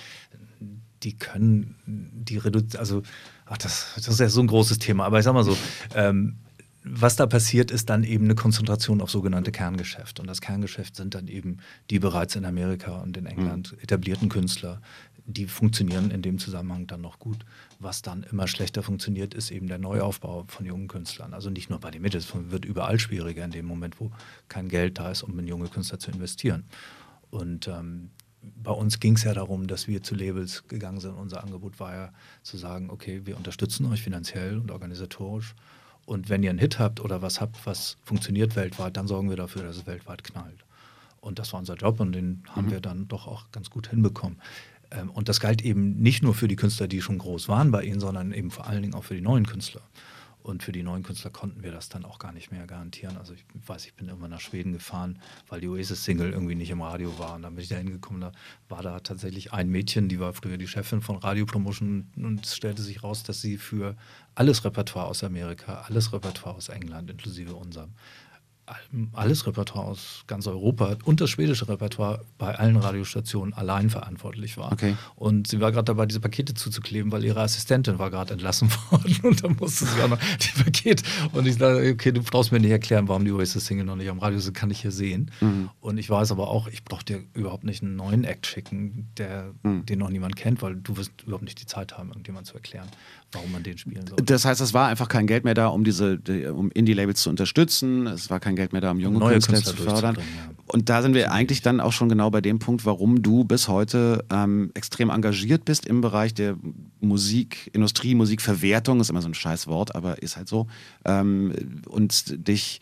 Die können die reduzieren, also, ach, das, das ist ja so ein großes Thema, aber ich sag mal so, ähm, was da passiert, ist dann eben eine Konzentration auf sogenannte Kerngeschäft. Und das Kerngeschäft sind dann eben die bereits in Amerika und in England mhm. etablierten Künstler, die funktionieren in dem Zusammenhang dann noch gut. Was dann immer schlechter funktioniert, ist eben der Neuaufbau von jungen Künstlern. Also nicht nur bei den Mitteln, es wird überall schwieriger in dem Moment, wo kein Geld da ist, um in junge Künstler zu investieren. Und ähm, bei uns ging es ja darum, dass wir zu Labels gegangen sind. Unser Angebot war ja zu sagen, okay, wir unterstützen euch finanziell und organisatorisch. Und wenn ihr einen Hit habt oder was habt, was funktioniert weltweit, dann sorgen wir dafür, dass es weltweit knallt. Und das war unser Job und den haben mhm. wir dann doch auch ganz gut hinbekommen. Ähm, und das galt eben nicht nur für die Künstler, die schon groß waren bei ihnen, sondern eben vor allen Dingen auch für die neuen Künstler. Und für die neuen Künstler konnten wir das dann auch gar nicht mehr garantieren. Also ich weiß, ich bin irgendwann nach Schweden gefahren, weil die Oasis-Single irgendwie nicht im Radio war. Und dann bin ich da hingekommen, da war da tatsächlich ein Mädchen, die war früher die Chefin von Radiopromotion und es stellte sich raus, dass sie für alles Repertoire aus Amerika, alles Repertoire aus England, inklusive unserem, alles Repertoire aus ganz Europa und das schwedische Repertoire bei allen Radiostationen allein verantwortlich war. Okay. Und sie war gerade dabei, diese Pakete zuzukleben, weil ihre Assistentin war gerade entlassen worden und dann musste sie auch noch die Pakete. Und ich dachte, okay, du brauchst mir nicht erklären, warum die Oasis-Single noch nicht am Radio sind, kann ich hier sehen. Mhm. Und ich weiß aber auch, ich brauche dir überhaupt nicht einen neuen Act schicken, der, mhm. den noch niemand kennt, weil du wirst überhaupt nicht die Zeit haben, irgendjemand zu erklären, warum man den spielen soll. Das heißt, es war einfach kein Geld mehr da, um diese, um Indie-Labels zu unterstützen. Es war kein Geld mehr da, um junge Neue Künstler, Künstler zu fördern. Ja. Und da sind wir eigentlich dann auch schon genau bei dem Punkt, warum du bis heute ähm, extrem engagiert bist im Bereich der Musikindustrie, Musikverwertung, ist immer so ein scheiß Wort, aber ist halt so. Ähm, und dich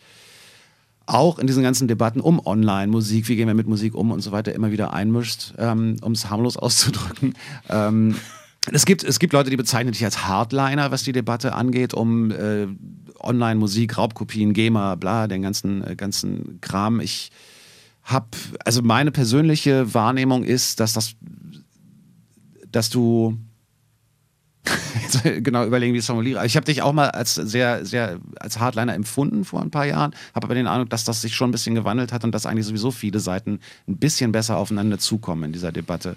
auch in diesen ganzen Debatten um Online-Musik, wie gehen wir mit Musik um und so weiter, immer wieder einmischt, ähm, um es harmlos auszudrücken. Ähm, es gibt, es gibt Leute, die bezeichnen dich als Hardliner, was die Debatte angeht, um äh, Online-Musik, Raubkopien, GEMA, bla, den ganzen, äh, ganzen Kram. Ich habe, also meine persönliche Wahrnehmung ist, dass das, dass du genau überlegen, wie ich es formuliere. Ich habe dich auch mal als sehr, sehr als Hardliner empfunden vor ein paar Jahren, habe aber den Eindruck, dass das sich schon ein bisschen gewandelt hat und dass eigentlich sowieso viele Seiten ein bisschen besser aufeinander zukommen in dieser Debatte.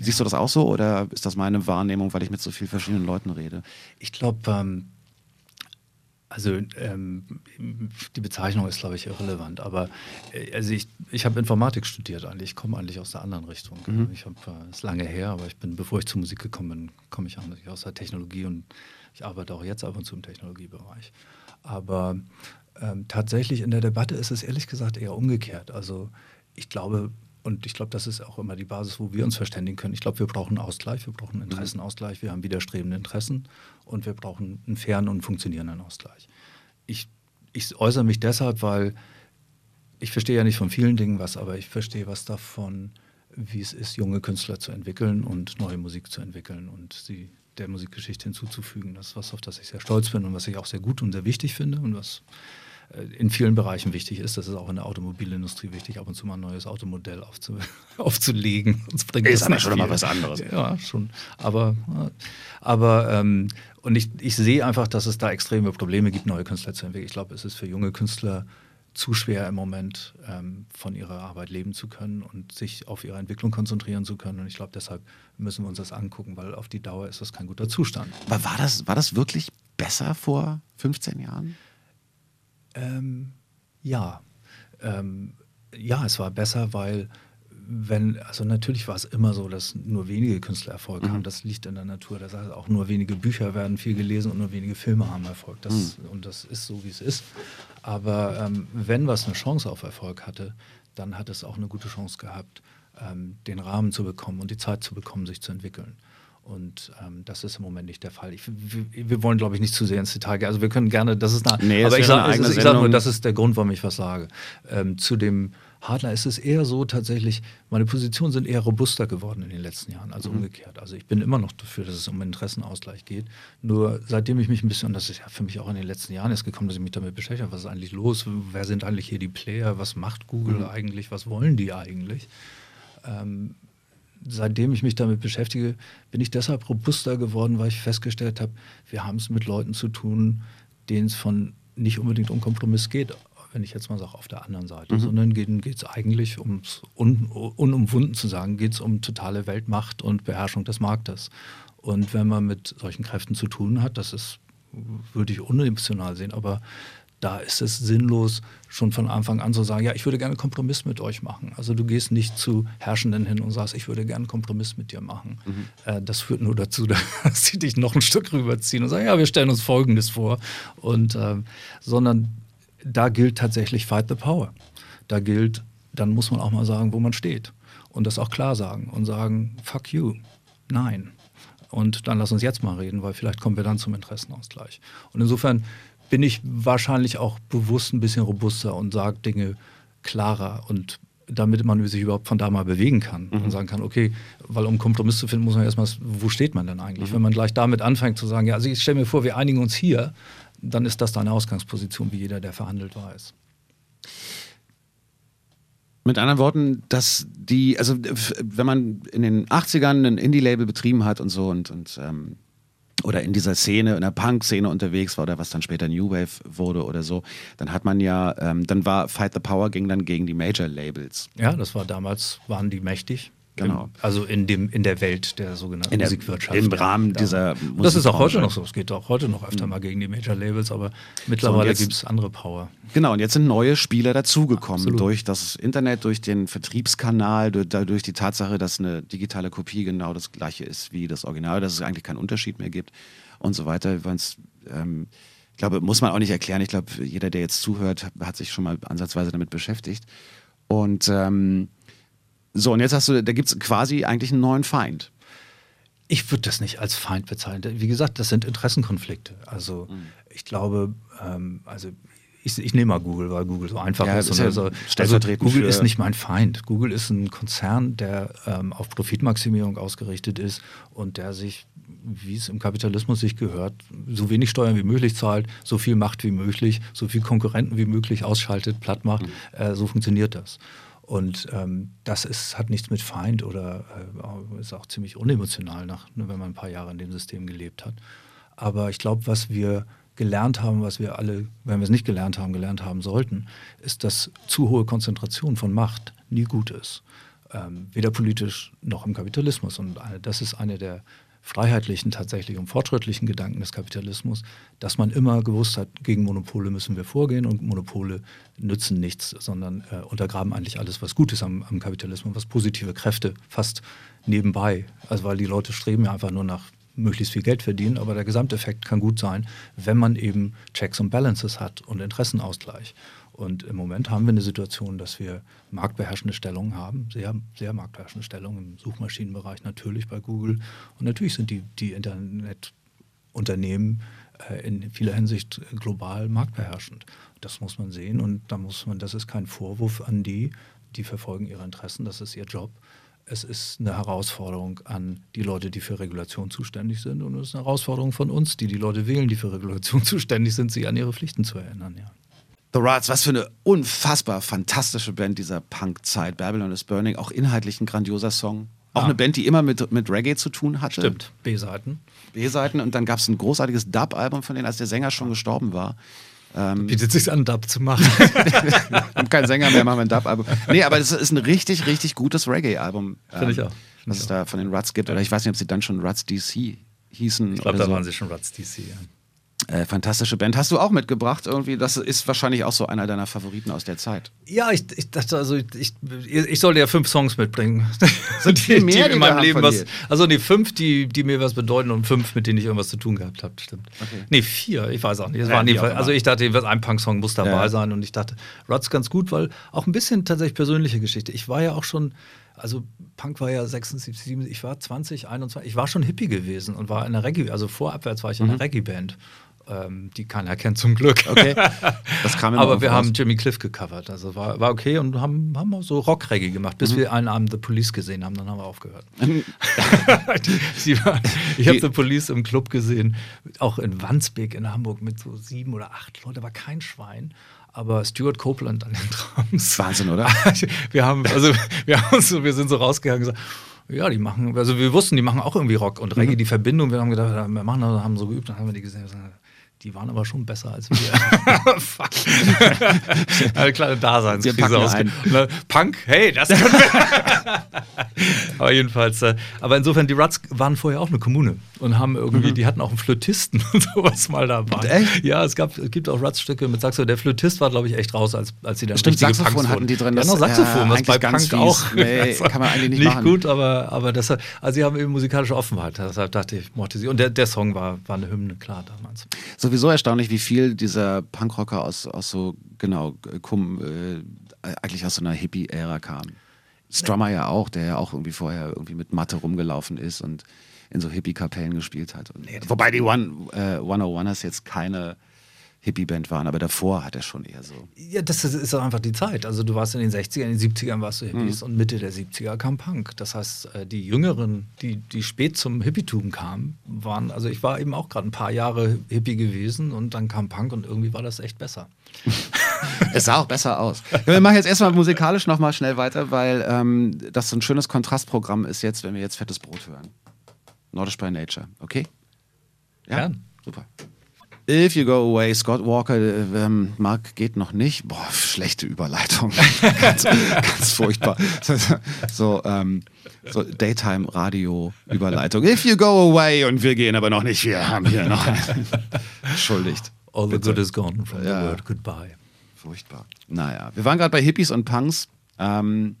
Siehst du das auch so oder ist das meine Wahrnehmung, weil ich mit so vielen verschiedenen Leuten rede? Ich glaube, ähm, also ähm, die Bezeichnung ist, glaube ich, irrelevant. Aber äh, also ich, ich habe Informatik studiert eigentlich. Ich komme eigentlich aus der anderen Richtung. Mhm. Ich habe äh, ist lange her, aber ich bin, bevor ich zur Musik gekommen bin, komme ich eigentlich aus der Technologie und ich arbeite auch jetzt ab und zu im Technologiebereich. Aber ähm, tatsächlich in der Debatte ist es ehrlich gesagt eher umgekehrt. Also ich glaube, und ich glaube, das ist auch immer die Basis, wo wir uns verständigen können. Ich glaube, wir brauchen Ausgleich, wir brauchen einen Interessenausgleich, wir haben widerstrebende Interessen und wir brauchen einen fairen und funktionierenden Ausgleich. ich, ich äußere mich deshalb, weil ich verstehe ja nicht von vielen Dingen was, aber ich verstehe was davon, wie es ist, junge Künstler zu entwickeln und neue Musik zu entwickeln und sie der Musikgeschichte hinzuzufügen. Das ist was, auf das ich sehr stolz bin und was ich auch sehr gut und sehr wichtig finde und was in vielen Bereichen wichtig ist. Das ist auch in der Automobilindustrie wichtig, ab und zu mal ein neues Automodell aufzu aufzulegen. Sonst bringt ist aber schon mal was anderes. Ja, schon. Aber, aber ähm, und ich, ich sehe einfach, dass es da extreme Probleme gibt, neue Künstler zu entwickeln. Ich glaube, es ist für junge Künstler zu schwer im Moment ähm, von ihrer Arbeit leben zu können und sich auf ihre Entwicklung konzentrieren zu können. Und ich glaube, deshalb müssen wir uns das angucken, weil auf die Dauer ist das kein guter Zustand. Aber war das, war das wirklich besser vor 15 Jahren? Ähm, ja. Ähm, ja, es war besser, weil wenn, also natürlich war es immer so, dass nur wenige Künstler Erfolg mhm. haben. Das liegt in der Natur. Das heißt, auch nur wenige Bücher werden viel gelesen und nur wenige Filme haben Erfolg. Das, mhm. Und das ist so, wie es ist. Aber ähm, wenn was eine Chance auf Erfolg hatte, dann hat es auch eine gute Chance gehabt, ähm, den Rahmen zu bekommen und die Zeit zu bekommen, sich zu entwickeln. Und ähm, das ist im Moment nicht der Fall. Ich, wir, wir, wollen, glaube ich, nicht zu sehr ins Detail gehen. Also wir können gerne, das ist eine, nee, aber ich sage sag nur, das ist der Grund, warum ich was sage. Ähm, zu dem Hardline ist es eher so tatsächlich, meine Positionen sind eher robuster geworden in den letzten Jahren, also mhm. umgekehrt. Also ich bin immer noch dafür, dass es um Interessenausgleich geht. Nur seitdem ich mich ein bisschen, und das ist ja für mich auch in den letzten Jahren erst gekommen, dass ich mich damit beschäftige, was ist eigentlich los, wer sind eigentlich hier die Player, was macht Google mhm. eigentlich, was wollen die eigentlich? Ähm, seitdem ich mich damit beschäftige, bin ich deshalb robuster geworden, weil ich festgestellt habe, wir haben es mit Leuten zu tun, denen es von nicht unbedingt um Kompromiss geht, wenn ich jetzt mal sage, auf der anderen Seite, mhm. sondern geht es eigentlich ums, un, unumwunden zu sagen, geht es um totale Weltmacht und Beherrschung des Marktes. Und wenn man mit solchen Kräften zu tun hat, das ist, würde ich unemotional sehen, aber da ist es sinnlos, schon von Anfang an zu sagen, ja, ich würde gerne einen Kompromiss mit euch machen. Also du gehst nicht zu Herrschenden hin und sagst, ich würde gerne einen Kompromiss mit dir machen. Mhm. Äh, das führt nur dazu, dass sie dich noch ein Stück rüberziehen und sagen, ja, wir stellen uns Folgendes vor. Und, äh, sondern da gilt tatsächlich Fight the Power. Da gilt, dann muss man auch mal sagen, wo man steht. Und das auch klar sagen und sagen, fuck you, nein. Und dann lass uns jetzt mal reden, weil vielleicht kommen wir dann zum Interessenausgleich. Und insofern bin ich wahrscheinlich auch bewusst ein bisschen robuster und sage Dinge klarer und damit man sich überhaupt von da mal bewegen kann mhm. und sagen kann, okay, weil um Kompromiss zu finden, muss man erstmal, wo steht man denn eigentlich? Mhm. Wenn man gleich damit anfängt zu sagen, ja, also ich stelle mir vor, wir einigen uns hier, dann ist das deine Ausgangsposition, wie jeder, der verhandelt weiß. Mit anderen Worten, dass die, also wenn man in den 80ern ein Indie-Label betrieben hat und so und, und ähm, oder in dieser Szene, in der Punk-Szene unterwegs war oder was dann später New Wave wurde oder so, dann hat man ja, ähm, dann war Fight the Power ging dann gegen die Major-Labels. Ja, das war damals, waren die mächtig. Genau. Also in, dem, in der Welt der sogenannten in der, Musikwirtschaft. Im Rahmen ja. dieser Musik Das ist auch heute noch so. Es geht auch heute noch öfter mhm. mal gegen die Major Labels, aber mittlerweile so, gibt es andere Power. Genau, und jetzt sind neue Spieler dazugekommen durch das Internet, durch den Vertriebskanal, durch, durch die Tatsache, dass eine digitale Kopie genau das gleiche ist wie das Original, dass es eigentlich keinen Unterschied mehr gibt und so weiter. Ähm, ich glaube, muss man auch nicht erklären. Ich glaube, jeder, der jetzt zuhört, hat sich schon mal ansatzweise damit beschäftigt. Und ähm, so, und jetzt hast du, da gibt es quasi eigentlich einen neuen Feind. Ich würde das nicht als Feind bezeichnen. Wie gesagt, das sind Interessenkonflikte. Also mhm. ich glaube, ähm, also ich, ich, nehme mal Google, weil Google so einfach ja, ist. ist ja also, also Google ist nicht mein Feind. Google ist ein Konzern, der ähm, auf Profitmaximierung ausgerichtet ist und der sich, wie es im Kapitalismus sich gehört, so wenig Steuern wie möglich zahlt, so viel Macht wie möglich, so viel Konkurrenten wie möglich ausschaltet, platt macht. Mhm. Äh, so funktioniert das. Und ähm, das ist, hat nichts mit Feind oder äh, ist auch ziemlich unemotional, nach, ne, wenn man ein paar Jahre in dem System gelebt hat. Aber ich glaube, was wir gelernt haben, was wir alle, wenn wir es nicht gelernt haben, gelernt haben sollten, ist, dass zu hohe Konzentration von Macht nie gut ist. Ähm, weder politisch noch im Kapitalismus. Und das ist eine der freiheitlichen, tatsächlich und fortschrittlichen Gedanken des Kapitalismus, dass man immer gewusst hat, gegen Monopole müssen wir vorgehen und Monopole nützen nichts, sondern äh, untergraben eigentlich alles, was gut ist am, am Kapitalismus, was positive Kräfte fast nebenbei. Also weil die Leute streben ja einfach nur nach möglichst viel Geld verdienen, aber der Gesamteffekt kann gut sein, wenn man eben Checks und Balances hat und Interessenausgleich. Und im Moment haben wir eine Situation, dass wir marktbeherrschende Stellungen haben, sehr, sehr marktbeherrschende Stellungen im Suchmaschinenbereich, natürlich bei Google. Und natürlich sind die, die Internetunternehmen äh, in vieler Hinsicht global marktbeherrschend. Das muss man sehen und da muss man, das ist kein Vorwurf an die, die verfolgen ihre Interessen, das ist ihr Job. Es ist eine Herausforderung an die Leute, die für Regulation zuständig sind und es ist eine Herausforderung von uns, die die Leute wählen, die für Regulation zuständig sind, sich an ihre Pflichten zu erinnern. Ja. The Ruts, was für eine unfassbar fantastische Band dieser Punk-Zeit. Babylon is Burning, auch inhaltlich ein grandioser Song. Auch Ja. eine Band, die immer mit, mit Reggae zu tun hatte. Stimmt, B-Seiten. B-Seiten und dann gab es ein großartiges Dub-Album von denen, als der Sänger schon gestorben war. Bietet sich an, Dub zu machen. haben keinen Sänger mehr, machen wir ein Dub-Album. Nee, aber es ist ein richtig, richtig gutes Reggae-Album. Finde ich auch. Finde Was ich es da von den Ruts gibt. Oder ich weiß nicht, ob sie dann schon Ruts DC hießen. Ich glaube, da so. waren sie schon Ruts DC. Ja. Äh, fantastische Band. Hast du auch mitgebracht irgendwie? Das ist wahrscheinlich auch so einer deiner Favoriten aus der Zeit. Ja, ich, ich dachte, also ich, ich, sollte ja fünf Songs mitbringen. Sind viel mehr, die in meinem Leben was. Also nee, fünf, die, die mir was bedeuten und fünf, mit denen ich irgendwas zu tun gehabt habe, stimmt. Okay. Nee, vier, ich weiß auch nicht. Es Ja, waren die, also ich dachte, ein Punk-Song muss dabei Ja. sein und ich dachte, Ruts ganz gut, weil auch ein bisschen tatsächlich persönliche Geschichte. Ich war ja auch schon, also Punk war ja 76, 77, ich war 20, 21, ich war schon Hippie gewesen und war in einer Reggae, also vorabwärts war ich in einer Reggae-Band. Ähm, die keiner kennt zum Glück. Mhm. Okay. Aber wir raus. haben Jimmy Cliff gecovert. Also war, war okay und haben, haben auch so Rock-Reggae gemacht, Mhm. bis wir einen Abend The Police gesehen haben. Dann haben wir aufgehört. Sie war, ich habe The Police im Club gesehen, auch in Wandsbek in Hamburg mit so sieben oder acht Leuten, war kein Schwein. Aber Stuart Copeland an den Drums. Wahnsinn, oder? wir haben, also wir haben so, wir sind so rausgegangen und gesagt, ja, die machen, also wir wussten, die machen auch irgendwie Rock und Mhm. Reggae, die Verbindung, wir haben gedacht, wir machen das, haben so geübt, dann haben wir die gesehen, wir sagen, die waren aber schon besser als wir. Fuck. Eine kleine Daseinskrise packen ausge ein. Und dann, Punk, hey, das können wir. aber jedenfalls, äh, aber insofern, die Ruts waren vorher auch eine Kommune und haben irgendwie, die hatten auch einen Flötisten und sowas mal dabei. Mhm. echt? Ja, es, gab, es gibt auch Ruts-Stücke mit Saxophon. Der Flötist war, glaube ich, echt raus, als, als sie dann Stimmt, richtige Saxophon Punks hatten die drin, Ja, noch Saxophon, was bei Punk auch. fies. Nee, kann man eigentlich nicht machen. gut, aber, aber das, also sie haben eben musikalische Offenheit. Deshalb dachte ich, mochte sie. Und der, der Song war, war eine Hymne, klar, damals. Sowieso erstaunlich, wie viel dieser Punkrocker aus, aus so, genau, kum, äh, eigentlich aus so einer Hippie-Ära kam. Strummer ja auch, der ja auch irgendwie vorher irgendwie mit Matte rumgelaufen ist und in so Hippie-Kapellen gespielt hat. Und, wobei die One, äh, 101ers jetzt keine Hippie-Band waren, aber davor hat er schon eher so. Ja, das ist, ist doch einfach die Zeit. Also du warst in den 60ern, in den 70ern warst du Hippies und Mitte der 70er kam Punk. Das heißt, äh, die Jüngeren, die, die spät zum Hippietum kamen, waren, also ich war eben auch gerade ein paar Jahre Hippie gewesen und dann kam Punk und irgendwie war das echt besser. Es sah auch besser aus. Wir machen jetzt erstmal musikalisch nochmal schnell weiter, weil ähm, das so ein schönes Kontrastprogramm ist jetzt, wenn wir jetzt fettes Brot hören. Nordisch by Nature, okay? Ja, Gern. super. If You Go Away, Scott Walker, äh, ähm, Mark geht noch nicht. Boah, schlechte Überleitung. ganz, ganz furchtbar. So, ähm, so Daytime-Radio-Überleitung. If You Go Away und wir gehen aber noch nicht. Wir haben hier noch. Entschuldigt. All the Bitte. good is gone from Ja. the word goodbye. Furchtbar. Naja, wir waren gerade bei Hippies und Punks, ähm,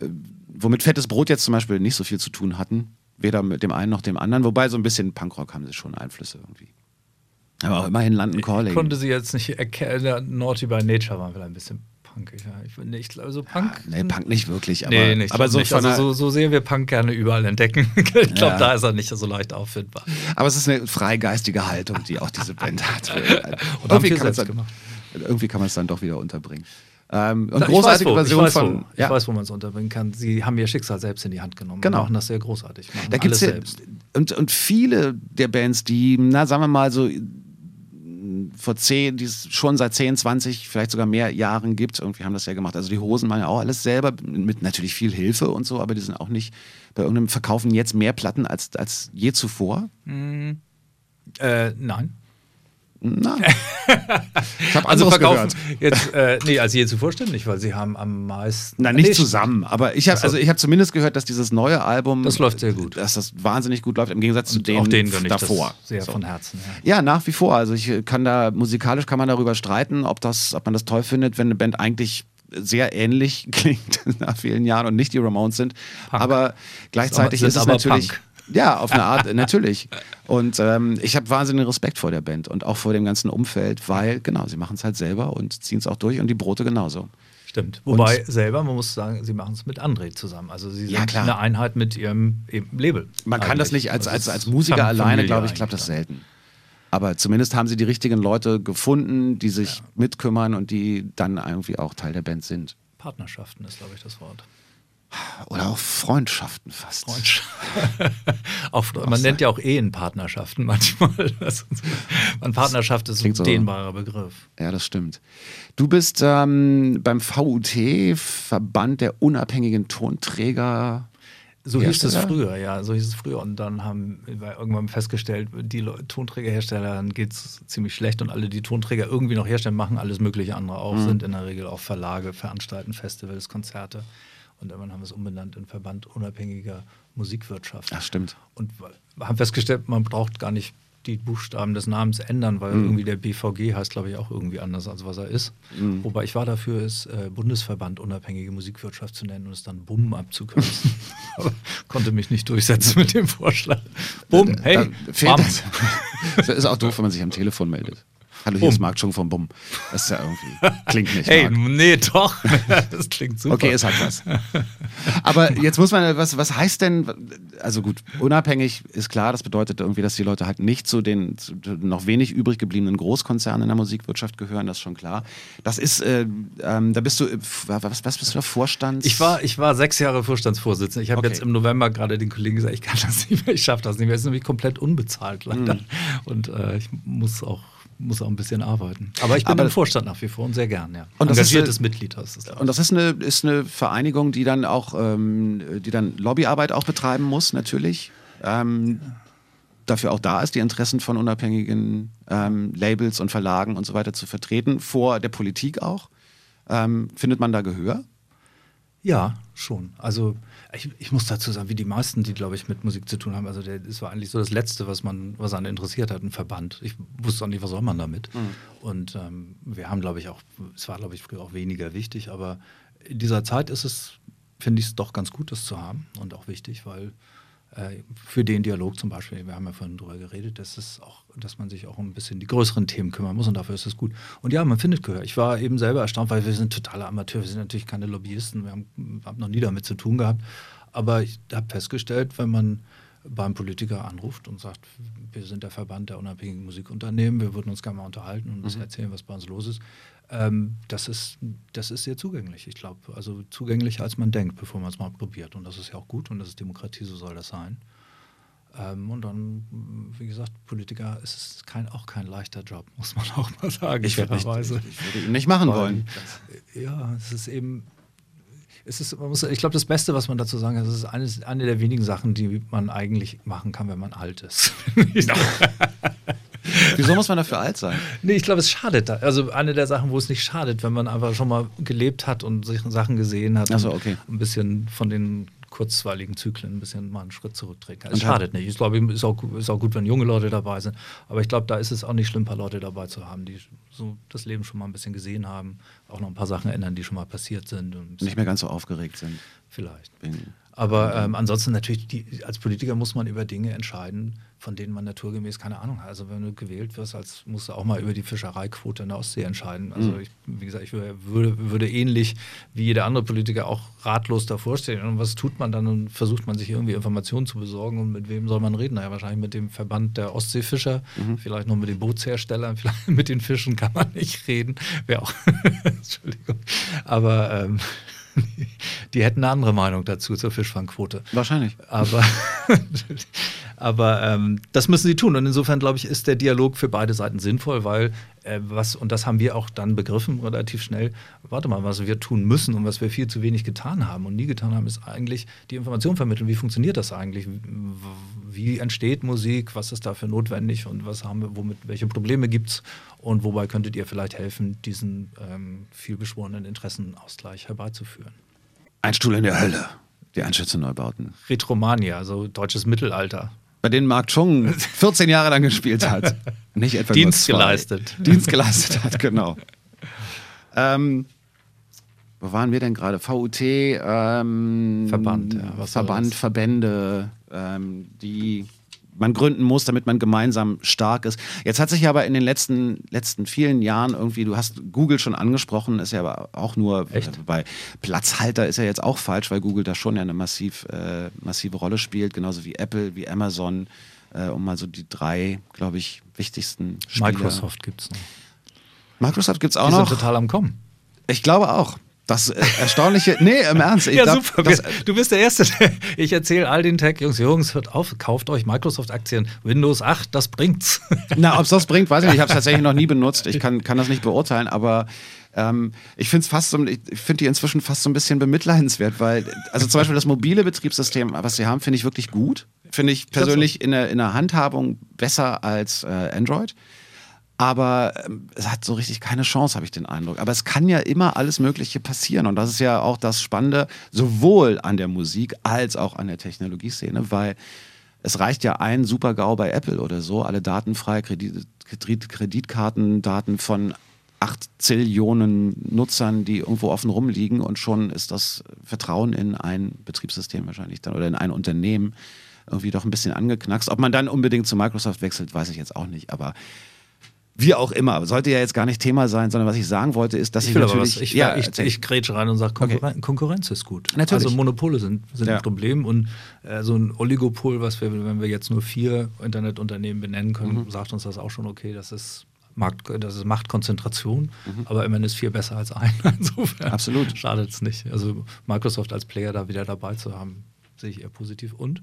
äh, womit fettes Brot jetzt zum Beispiel nicht so viel zu tun hatten. Weder mit dem einen noch dem anderen. Wobei so ein bisschen Punkrock haben sie schon Einflüsse irgendwie. Aber auch immerhin London Calling. Ich konnte sie jetzt nicht erkennen. Naughty by Nature war vielleicht ein bisschen punkig. Ja. Ich, finde, ich glaube, so Punk. nee, Punk nicht wirklich. Aber, nee, nicht, aber so, nicht. Also so, so sehr wir Punk gerne überall entdecken. ich glaube, Ja. da ist er nicht so leicht auffindbar. aber es ist eine freigeistige Haltung, die auch diese Band hat. Und viel kann dann, irgendwie kann man es dann doch wieder unterbringen. Ähm, und Na, großartige ich weiß, wo, Version ich weiß, von. Wo. Ich weiß, wo man es unterbringen kann. Sie haben ihr Schicksal selbst in die Hand genommen. Genau. Und machen das sehr großartig. Machen Da gibt's ja, selbst. und, und viele der Bands, die, na, sagen wir mal so, vor zehn, die es schon seit 10, 20, vielleicht sogar mehr Jahren gibt, irgendwie haben das ja gemacht. Also die Hosen machen ja auch alles selber, mit natürlich viel Hilfe und so, aber die sind auch nicht bei irgendeinem verkaufen jetzt mehr Platten als, als je zuvor. Äh, nein. Na. ich habe Also verkaufen gehört. jetzt, äh, nee, als je zuvor stimmt nicht, weil sie haben am meisten. Na, nicht Nee, zusammen, aber ich habe so. also ich habe zumindest gehört, dass dieses neue Album Das läuft sehr gut. dass das wahnsinnig gut läuft im Gegensatz zu Und denen auch denen ich davor. sehr So. von Herzen. Ja. Ja, nach wie vor. Also ich kann da, musikalisch kann man darüber streiten, ob, das, ob man das toll findet, wenn eine Band eigentlich sehr ähnlich klingt nach vielen Jahren und nicht die Ramones sind. Punk. Aber gleichzeitig Sind ist es aber natürlich. Punk. Ja, auf eine Art, natürlich. Und ähm, ich habe wahnsinnigen Respekt vor der Band und auch vor dem ganzen Umfeld, weil, genau, sie machen es halt selber und ziehen es auch durch und die Brote genauso. Stimmt. Wobei selber, man muss sagen, sie machen es mit André zusammen. Also sie Ja, sind klar. eine Einheit mit ihrem Label. Man kann das eigentlich. nicht als, Das als, als Musiker alleine, glaube ich, klappt das eigentlich selten. Aber zumindest haben sie die richtigen Leute gefunden, die sich ja. mitkümmern und die dann irgendwie auch Teil der Band sind. Partnerschaften ist, glaube ich, das Wort. Oder auch Freundschaften fast. Freundschaft. auch, man nennt ja auch Ehen Partnerschaften manchmal. Man Partnerschaft ist ein so, dehnbarer Begriff. Ja, das stimmt. Du bist ähm, beim VUT, Verband der unabhängigen Tonträger. So hieß es früher, ja, so hieß es früher. Und dann haben wir irgendwann festgestellt, die Tonträgerherstellern geht es ziemlich schlecht und alle, die Tonträger irgendwie noch herstellen, machen alles mögliche andere auch, mhm. sind in der Regel auch Verlage, veranstalten Festivals, Konzerte. Und irgendwann haben wir es umbenannt in Verband unabhängiger Musikwirtschaft. Ach, stimmt. Und haben festgestellt, man braucht gar nicht die Buchstaben des Namens ändern, weil mhm. irgendwie der BVG heißt, glaube ich, auch irgendwie anders, als was er ist. Mhm. Wobei ich war dafür, es äh, Bundesverband unabhängige Musikwirtschaft zu nennen und es dann BUM abzukürzen. Aber konnte mich nicht durchsetzen mit dem Vorschlag. BUM, hey, da, da das ist auch doof, wenn man sich am Telefon meldet. Hallo, hier Bum. ist Marc Chung vom Bumm. Das ist ja irgendwie, klingt nicht. Hey, Marc. nee, doch. Das klingt super. Okay, es hat was. Aber jetzt muss man, was, was heißt denn, also gut, unabhängig ist klar, das bedeutet irgendwie, dass die Leute halt nicht zu den zu noch wenig übrig gebliebenen Großkonzernen in der Musikwirtschaft gehören, das ist schon klar. Das ist, äh, ähm, da bist du, was, was bist du da Vorstands? Ich war, ich war sechs Jahre Vorstandsvorsitzender. Ich habe okay. jetzt im November gerade den Kollegen gesagt, ich kann das nicht mehr, ich schaffe das nicht mehr. Es ist nämlich komplett unbezahlt leider. Mhm. Und äh, ich muss auch muss auch ein bisschen arbeiten. Aber ich bin Aber im Vorstand nach wie vor und sehr gern, ja. Und Engagiertes eine, Mitglied das. Und das ist eine, ist eine Vereinigung, die dann auch, ähm, die dann Lobbyarbeit auch betreiben muss, natürlich. Ähm, dafür auch da ist, die Interessen von unabhängigen ähm, Labels und Verlagen und so weiter zu vertreten, vor der Politik auch. Ähm, findet man da Gehör? Ja, schon. Also ich, ich, muss dazu sagen, wie die meisten, die, glaube ich, mit Musik zu tun haben, also der, das war eigentlich so das Letzte, was man, was einen interessiert hat, ein Verband. Ich wusste auch nicht, was soll man damit. Mhm. Und ähm, wir haben, glaube ich, auch, es war, glaube ich, früher auch weniger wichtig, aber in dieser Zeit ist es, finde ich es doch ganz gut, das zu haben und auch wichtig, weil für den Dialog zum Beispiel, wir haben ja vorhin darüber geredet, dass, es auch, dass man sich auch ein bisschen die größeren Themen kümmern muss und dafür ist es gut. Und ja, man findet Gehör. Ich war eben selber erstaunt, weil wir sind totale Amateure, wir sind natürlich keine Lobbyisten, wir haben, haben noch nie damit zu tun gehabt. Aber ich habe festgestellt, wenn man beim Politiker anruft und sagt, wir sind der Verband der unabhängigen Musikunternehmen, wir würden uns gerne mal unterhalten und uns mhm. erzählen, was bei uns los ist, ähm, das, ist das ist sehr zugänglich. Ich glaube, also zugänglicher als man denkt, bevor man es mal probiert. Und das ist ja auch gut und das ist Demokratie, so soll das sein. Ähm, und dann, wie gesagt, Politiker ist kein, auch kein leichter Job, muss man auch mal sagen. Ich, nicht, ich, ich würde ihn nicht machen Weil, wollen. Ja, es ist eben, es ist, man muss, ich glaube, das Beste, was man dazu sagen kann, das ist eines, eine der wenigen Sachen, die man eigentlich machen kann, wenn man alt ist. Wieso muss man dafür alt sein? Nee, ich glaube, es schadet. Da. Also eine der Sachen, wo es nicht schadet, wenn man einfach schon mal gelebt hat und sich Sachen gesehen hat. Achso, okay. Ein bisschen von den kurzweiligen Zyklen ein bisschen mal einen Schritt zurücktreten kann. Es schadet nicht. Ich glaube, es ist auch, ist auch gut, wenn junge Leute dabei sind. Aber ich glaube, da ist es auch nicht schlimm, ein paar Leute dabei zu haben, die so das Leben schon mal ein bisschen gesehen haben, auch noch ein paar Sachen ändern, die schon mal passiert sind. Und nicht mehr ganz so aufgeregt sind. Vielleicht. Bin aber ähm, ansonsten natürlich, die, als Politiker muss man über Dinge entscheiden, von denen man naturgemäß keine Ahnung hat. Also wenn du gewählt wirst, als musst du auch mal über die Fischereiquote in der Ostsee entscheiden. Also mhm. ich, wie gesagt, ich würde, würde, ähnlich wie jeder andere Politiker auch ratlos davor stehen. Und was tut man dann und versucht man sich irgendwie Informationen zu besorgen und mit wem soll man reden? Naja, wahrscheinlich mit dem Verband der Ostseefischer, mhm. vielleicht noch mit den Bootsherstellern, vielleicht mit den Fischen kann man nicht reden. Wäre auch, Entschuldigung. Aber ähm, die hätten eine andere Meinung dazu zur Fischfangquote. Wahrscheinlich. Aber, aber ähm, das müssen sie tun. Und insofern, glaube ich, ist der Dialog für beide Seiten sinnvoll, weil äh, was, und das haben wir auch dann begriffen relativ schnell, warte mal, was wir tun müssen und was wir viel zu wenig getan haben und nie getan haben, ist eigentlich die Information vermitteln. Wie funktioniert das eigentlich? Wie entsteht Musik? Was ist dafür notwendig und was haben wir, womit, welche Probleme gibt es? Und wobei könntet ihr vielleicht helfen, diesen ähm, vielbeschworenen Interessenausgleich herbeizuführen? Ein Stuhl in der Hölle. Die Einschätze-Neubauten. Retromania, also deutsches Mittelalter. Bei denen Mark Chung 14 Jahre lang gespielt hat. Nicht etwa Dienst geleistet. Dienst geleistet hat, genau. ähm, wo waren wir denn gerade? VUT, ähm, Verband, ja, Verband, Verbände, ähm, die man gründen muss, damit man gemeinsam stark ist. Jetzt hat sich aber in den letzten, letzten vielen Jahren irgendwie, du hast Google schon angesprochen, ist ja aber auch nur Echt? bei Platzhalter ist ja jetzt auch falsch, weil Google da schon ja eine massiv, äh, massive Rolle spielt, genauso wie Apple, wie Amazon. äh, um mal so die drei, glaube ich, wichtigsten Spieler. Microsoft gibt es noch. Microsoft gibt es auch Die noch. sind total am Kommen. Ich glaube auch. Das äh, Erstaunliche, nee, im Ernst. Ich ja, glaub, super. Das, du bist der Erste. Ich erzähle all den Tech-Jungs, Jungs, hört auf, kauft euch Microsoft-Aktien. Windows 8, das bringt's. Na, ob es das bringt, weiß ich nicht. Ich habe es tatsächlich noch nie benutzt. Ich kann, kann das nicht beurteilen, aber ähm, ich finde es fast so, ich finde die inzwischen fast so ein bisschen bemitleidenswert, weil, also zum Beispiel das mobile Betriebssystem, was sie haben, finde ich wirklich gut. Finde ich persönlich in der, in der Handhabung besser als äh, Android. Aber ähm, es hat so richtig keine Chance, habe ich den Eindruck. Aber es kann ja immer alles Mögliche passieren. Und das ist ja auch das Spannende, sowohl an der Musik als auch an der Technologieszene, weil es reicht ja ein Super-GAU bei Apple oder so, alle datenfrei, Kredit, Kredit, Kreditkartendaten von 8 Zillionen Nutzern, die irgendwo offen rumliegen und schon ist das Vertrauen in ein Betriebssystem wahrscheinlich dann oder in ein Unternehmen irgendwie doch ein bisschen angeknackst. Ob man dann unbedingt zu Microsoft wechselt, weiß ich jetzt auch nicht, aber wie auch immer, sollte ja jetzt gar nicht Thema sein, sondern was ich sagen wollte, ist, dass ich, Ich natürlich. Ich, ja, ich, ich grätsche rein und sage, Konkurren Konkurrenz ist gut. Natürlich. Also Monopole sind, sind Ja. ein Problem und äh, so ein Oligopol, was wir, wenn wir jetzt nur vier Internetunternehmen benennen können, Mhm. sagt uns das auch schon okay, das ist Markt, das ist Machtkonzentration, Mhm. aber immerhin ist vier besser als ein. Insofern Absolut. schadet es nicht. Also Microsoft als Player da wieder dabei zu haben, sehe ich eher positiv. Und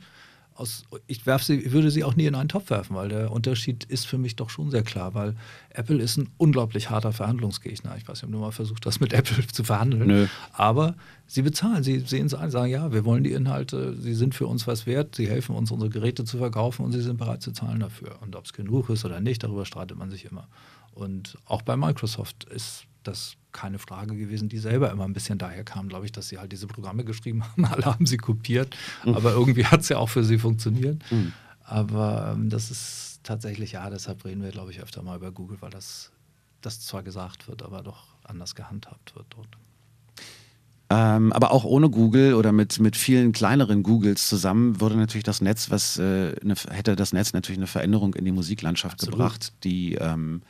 aus, ich werf sie, ich würde sie auch nie in einen Topf werfen, weil der Unterschied ist für mich doch schon sehr klar, weil Apple ist ein unglaublich harter Verhandlungsgegner. Ich weiß nicht, ob du mal versucht hast, mit Apple zu verhandeln. Nö. Aber sie bezahlen, sie sehen es ein, sagen, ja, wir wollen die Inhalte, sie sind für uns was wert, sie helfen uns, unsere Geräte zu verkaufen und sie sind bereit zu zahlen dafür. Und ob es genug ist oder nicht, darüber streitet man sich immer. Und auch bei Microsoft ist das keine Frage gewesen, die selber immer ein bisschen daher kam, glaube ich, dass sie halt diese Programme geschrieben haben. Alle haben sie kopiert, aber irgendwie hat es ja auch für sie funktioniert. Aber ähm, das ist tatsächlich, ja, deshalb reden wir, glaube ich, öfter mal über Google, weil das, das zwar gesagt wird, aber doch anders gehandhabt wird dort. Ähm, aber auch ohne Google oder mit, mit vielen kleineren Googles zusammen würde natürlich das Netz, was äh, eine, hätte das Netz natürlich eine Veränderung in die Musiklandschaft Absolut. gebracht, die ähm,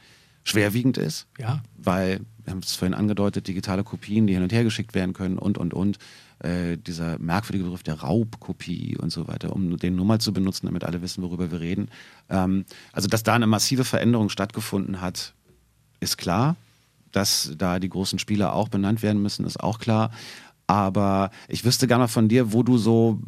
schwerwiegend ist, Ja, weil, wir haben es vorhin angedeutet, digitale Kopien, die hin und her geschickt werden können und, und, und. Äh, dieser merkwürdige Begriff der Raubkopie und so weiter, um den nur mal zu benutzen, damit alle wissen, worüber wir reden. Ähm, also, dass da eine massive Veränderung stattgefunden hat, ist klar. Dass da die großen Spieler auch benannt werden müssen, ist auch klar. Aber ich wüsste gerne mal von dir, wo du so,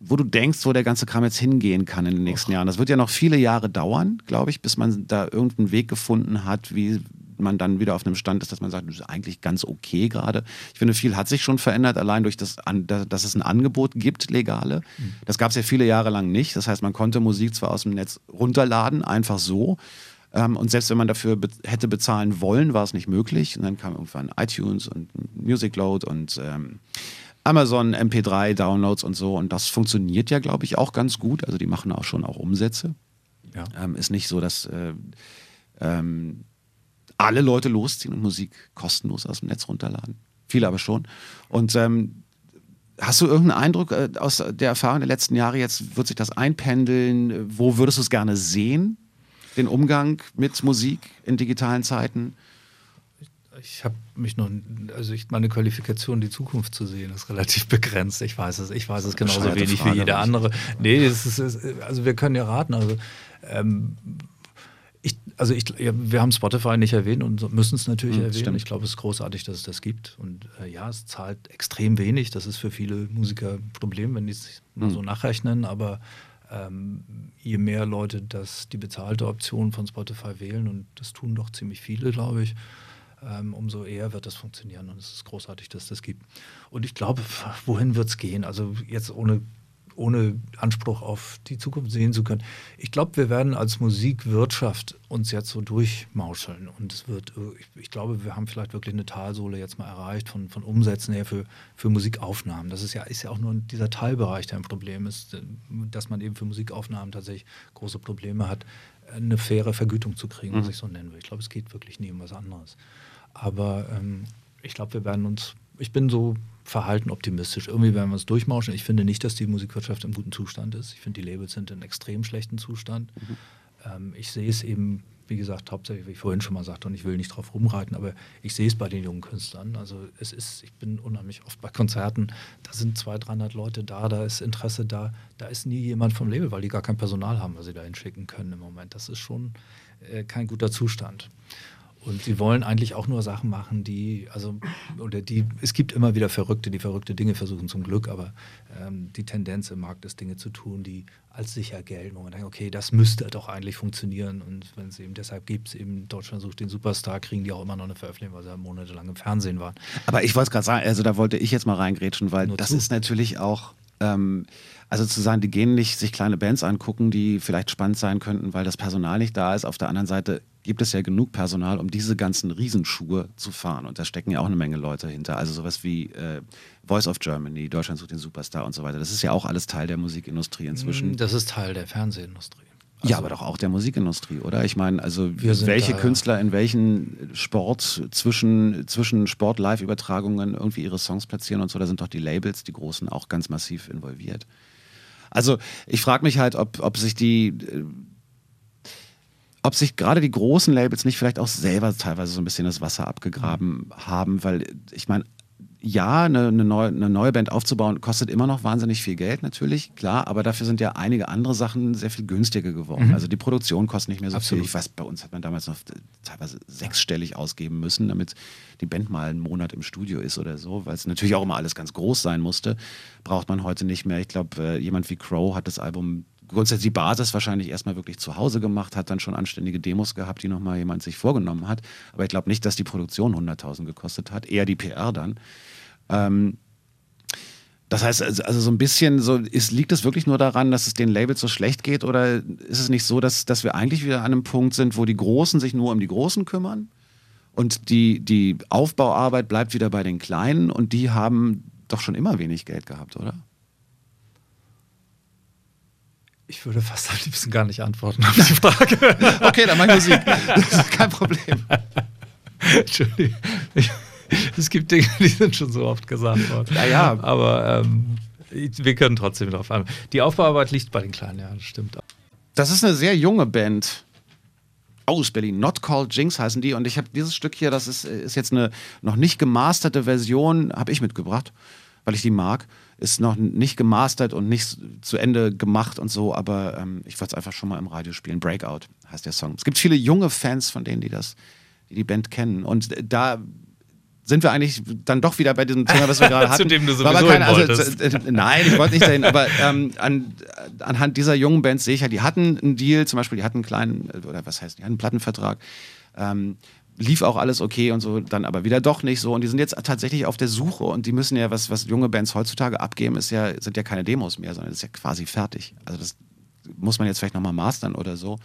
wo du denkst, wo der ganze Kram jetzt hingehen kann in den nächsten Jahren. Das wird ja noch viele Jahre dauern, glaube ich, bis man da irgendeinen Weg gefunden hat, wie man dann wieder auf einem Stand ist, dass man sagt, das ist eigentlich ganz okay gerade. Ich finde, viel hat sich schon verändert, allein durch das, dass es ein Angebot gibt, legale. Das gab es ja viele Jahre lang nicht. Das heißt, man konnte Musik zwar aus dem Netz runterladen, einfach so. Ähm, und selbst wenn man dafür be hätte bezahlen wollen, war es nicht möglich. Und dann kam irgendwann iTunes und Music Load und ähm, Amazon MP3 Downloads und so. Und das funktioniert ja, glaube ich, auch ganz gut. Also die machen auch schon auch Umsätze. ja. Ähm, ist nicht so, dass äh, ähm, alle Leute losziehen und Musik kostenlos aus dem Netz runterladen. Viele aber schon. Und ähm, hast du irgendeinen Eindruck äh, aus der Erfahrung der letzten Jahre jetzt, wird sich das einpendeln? Wo würdest du es gerne sehen? Den Umgang mit Musik in digitalen Zeiten? Ich habe mich noch, also ich, meine Qualifikation, die Zukunft zu sehen, ist relativ begrenzt. Ich weiß es, ich weiß es genauso wenig Frage, wie jeder andere. Nee, das ist, ist, also wir können ja raten. Also, ähm, ich, also ich, ja, wir haben Spotify nicht erwähnt und müssen es natürlich Hm, erwähnen. stimmt. Ich glaube, es ist großartig, dass es das gibt. Und äh, ja, es zahlt extrem wenig. Das ist für viele Musiker ein Problem, wenn die es mal Hm. so nachrechnen. Aber ähm, je mehr Leute das, die bezahlte Option von Spotify wählen, und das tun doch ziemlich viele, glaube ich, ähm, umso eher wird das funktionieren. Und es ist großartig, dass es das gibt. Und ich glaube, wohin wird es gehen? Also jetzt ohne, ohne Anspruch auf die Zukunft sehen zu können. Ich glaube, wir werden als Musikwirtschaft uns jetzt so durchmauscheln. Und es wird, äh, ich, glaube, wir haben vielleicht wirklich eine Talsohle jetzt mal erreicht von, von Umsätzen her für, für Musikaufnahmen. Das ist ja, ist ja auch nur dieser Teilbereich, der ein Problem ist, dass man eben für Musikaufnahmen tatsächlich große Probleme hat, eine faire Vergütung zu kriegen, was ich so nennen will. Ich glaube, es geht wirklich nie um was anderes. Aber ähm, ich glaube, wir werden uns, ich bin so verhalten optimistisch. Irgendwie werden wir es durchmauschen. Ich finde nicht, dass die Musikwirtschaft im guten Zustand ist. Ich finde, die Labels sind in extrem schlechten Zustand. Ähm, ich sehe es eben wie gesagt, hauptsächlich, wie ich vorhin schon mal sagte, und ich will nicht drauf rumreiten, aber ich sehe es bei den jungen Künstlern. Also es ist, ich bin unheimlich oft bei Konzerten, da sind 200, 300 Leute da, da ist Interesse da, da ist nie jemand vom Label, weil die gar kein Personal haben, was sie da hinschicken können im Moment. Das ist schon äh, kein guter Zustand. Und sie wollen eigentlich auch nur Sachen machen, die, also, oder die, es gibt immer wieder Verrückte, die verrückte Dinge versuchen zum Glück, aber ähm, die Tendenz im Markt ist, Dinge zu tun, die als sicher gelten, wo man denkt, okay, das müsste doch eigentlich funktionieren. Und wenn es eben deshalb gibt, eben Deutschland sucht den Superstar, kriegen die auch immer noch eine Veröffentlichung, weil sie ja monatelang im Fernsehen waren. Aber ich wollte es gerade sagen, also da wollte ich jetzt mal reingrätschen, weil nur das zu. ist natürlich auch. Ähm, also zu sagen, die gehen nicht sich kleine Bands angucken, die vielleicht spannend sein könnten, weil das Personal nicht da ist. Auf der anderen Seite gibt es ja genug Personal, um diese ganzen Riesenschuhe zu fahren. Und da stecken ja auch eine Menge Leute hinter. Also sowas wie äh, Voice of Germany, Deutschland sucht den Superstar und so weiter. Das ist ja auch alles Teil der Musikindustrie inzwischen. Das ist Teil der Fernsehindustrie. Also ja, aber doch auch der Musikindustrie, oder? Ich meine, also welche da, Künstler in welchen Sport zwischen, zwischen Sport-Live-Übertragungen irgendwie ihre Songs platzieren und so, da sind doch die Labels, die großen, auch ganz massiv involviert. Also ich frage mich halt, ob, ob sich die äh, ob sich gerade die großen Labels nicht vielleicht auch selber teilweise so ein bisschen das Wasser abgegraben haben, weil ich meine, ja, eine, eine, neue, eine, neue, Band aufzubauen, kostet immer noch wahnsinnig viel Geld, natürlich, klar, aber dafür sind ja einige andere Sachen sehr viel günstiger geworden. Mhm. Also die Produktion kostet nicht mehr so Absolut. viel. Ich weiß, bei uns hat man damals noch teilweise sechsstellig ausgeben müssen, damit die Band mal einen Monat im Studio ist oder so, weil es natürlich auch immer alles ganz groß sein musste. Braucht man heute nicht mehr. Ich glaube, äh, jemand wie Crow hat das Album grundsätzlich die Basis wahrscheinlich erstmal wirklich zu Hause gemacht, hat dann schon anständige Demos gehabt, die nochmal jemand sich vorgenommen hat. Aber ich glaube nicht, dass die Produktion 100.000 gekostet hat, eher die PR dann. Ähm, das heißt, also, also so ein bisschen so, ist, liegt es wirklich nur daran, dass es den Labels so schlecht geht oder ist es nicht so, dass, dass wir eigentlich wieder an einem Punkt sind, wo die Großen sich nur um die Großen kümmern und die, die Aufbauarbeit bleibt wieder bei den Kleinen und die haben doch schon immer wenig Geld gehabt, oder? Ich würde fast am liebsten gar nicht antworten auf die Frage. okay, dann mach Musik. Das ist kein Problem. Entschuldigung. es gibt Dinge, die sind schon so oft gesagt worden. Ja, ja. Aber ähm, wir können trotzdem darauf an. Die Aufbauarbeit liegt bei den Kleinen, ja, das stimmt. Das ist eine sehr junge Band aus Berlin. Not Called Jinx heißen die. Und ich habe dieses Stück hier, das ist, ist jetzt eine noch nicht gemasterte Version, habe ich mitgebracht, weil ich die mag ist noch nicht gemastert und nicht zu Ende gemacht und so, aber ähm, ich wollte es einfach schon mal im Radio spielen. Breakout heißt der Song. Es gibt viele junge Fans von denen, die das, die die Band kennen. Und da sind wir eigentlich dann doch wieder bei diesem Thema, was wir gerade hatten. Zu dem du sowieso keine, also, äh, Nein, ich wollte nicht dahin, aber ähm, an, anhand dieser jungen Bands sehe ich ja, die hatten einen Deal, zum Beispiel, die hatten einen kleinen, oder was heißt, die hatten einen Plattenvertrag. Ähm, lief auch alles okay und so, dann aber wieder doch nicht so. Und die sind jetzt tatsächlich auf der Suche und die müssen ja, was, was junge Bands heutzutage abgeben, ist ja, sind ja keine Demos mehr, sondern ist ja quasi fertig. Also das muss man jetzt vielleicht nochmal mastern oder so.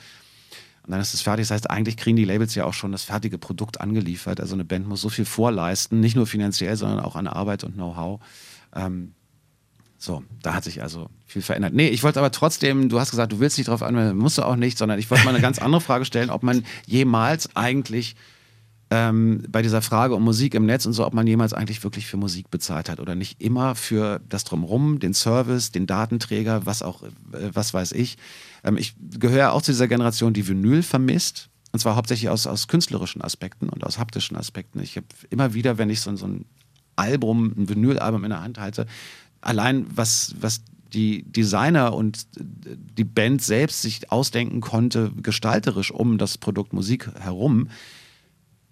Und dann ist es fertig. Das heißt, eigentlich kriegen die Labels ja auch schon das fertige Produkt angeliefert. Also eine Band muss so viel vorleisten, nicht nur finanziell, sondern auch an Arbeit und Know-how. Ähm, so, da hat sich also viel verändert. Nee, ich wollte aber trotzdem, du hast gesagt, du willst nicht drauf anwenden, musst du auch nicht, sondern ich wollte mal eine ganz andere Frage stellen, ob man jemals eigentlich ähm, bei dieser Frage um Musik im Netz und so, ob man jemals eigentlich wirklich für Musik bezahlt hat oder nicht immer für das Drumherum, den Service, den Datenträger, was auch, äh, was weiß ich. Ähm, ich gehöre auch zu dieser Generation, die Vinyl vermisst. Und zwar hauptsächlich aus, aus künstlerischen Aspekten und aus haptischen Aspekten. Ich habe immer wieder, wenn ich so, so ein Album, ein Vinylalbum in der Hand halte, allein was, was die Designer und die Band selbst sich ausdenken konnte, gestalterisch um das Produkt Musik herum,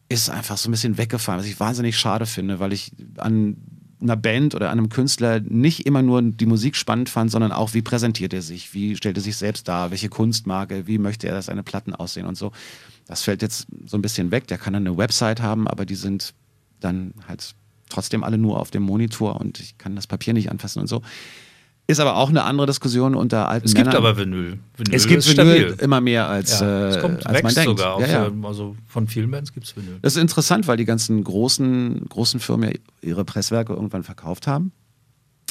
ist einfach so ein bisschen weggefallen, was ich wahnsinnig schade finde, weil ich an einer Band oder einem Künstler nicht immer nur die Musik spannend fand, sondern auch, wie präsentiert er sich, wie stellt er sich selbst dar, welche Kunstmarke, wie möchte er, dass seine Platten aussehen und so. Das fällt jetzt so ein bisschen weg. Der kann dann eine Website haben, aber die sind dann halt trotzdem alle nur auf dem Monitor und ich kann das Papier nicht anfassen und so. Ist aber auch eine andere Diskussion unter alten Es gibt Männern. aber Vinyl. Vinyl es gibt Vinyl stabil. immer mehr als, ja, es kommt, äh, als man denkt. sogar. Ja, ja. Also von vielen Bands gibt es Vinyl. Das ist interessant, weil die ganzen großen, großen Firmen ihre Presswerke irgendwann verkauft haben.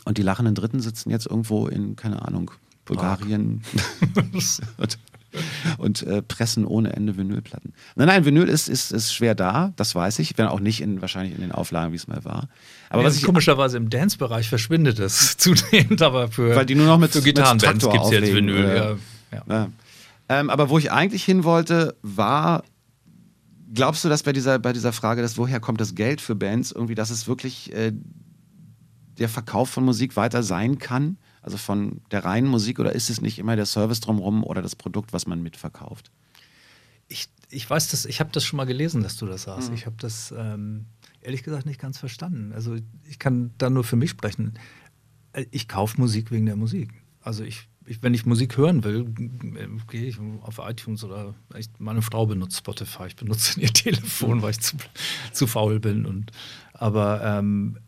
Und die lachenden Dritten sitzen jetzt irgendwo in, keine Ahnung, Bulgarien. und äh, pressen ohne Ende Vinylplatten. Nein, nein, Vinyl ist, ist, ist schwer da, das weiß ich, wenn auch nicht in, wahrscheinlich in den Auflagen, wie es mal war. Aber ja, was ich, komischerweise im Dance-Bereich verschwindet es zunehmend, aber für, weil die nur noch mit, für Gitarrenbands gibt es jetzt Vinyl. Äh, ja. Ja. Ähm, aber wo ich eigentlich hin wollte, war, glaubst du, dass bei dieser, bei dieser Frage, dass woher kommt das Geld für Bands, irgendwie, dass es wirklich äh, der Verkauf von Musik weiter sein kann? Also von der reinen Musik oder ist es nicht immer der Service drumherum oder das Produkt, was man mitverkauft? Ich, ich weiß das, ich habe das schon mal gelesen, dass du das sagst. Mhm. Ich habe das ähm, ehrlich gesagt nicht ganz verstanden. Also ich kann da nur für mich sprechen. Ich kaufe Musik wegen der Musik. Also ich, ich, wenn ich Musik hören will, gehe ich auf iTunes oder ich, meine Frau benutzt Spotify. Ich benutze ihr Telefon, weil ich zu, zu faul bin. Und, aber ähm,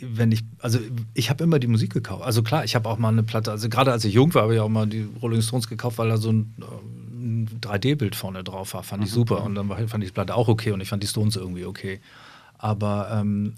wenn ich, also ich habe immer die Musik gekauft. Also klar, ich habe auch mal eine Platte, also gerade als ich jung war, habe ich auch mal die Rolling Stones gekauft, weil da so ein, ein 3D-Bild vorne drauf war. Fand ich mhm. super. Und dann fand ich die Platte auch okay und ich fand die Stones irgendwie okay. Aber ähm,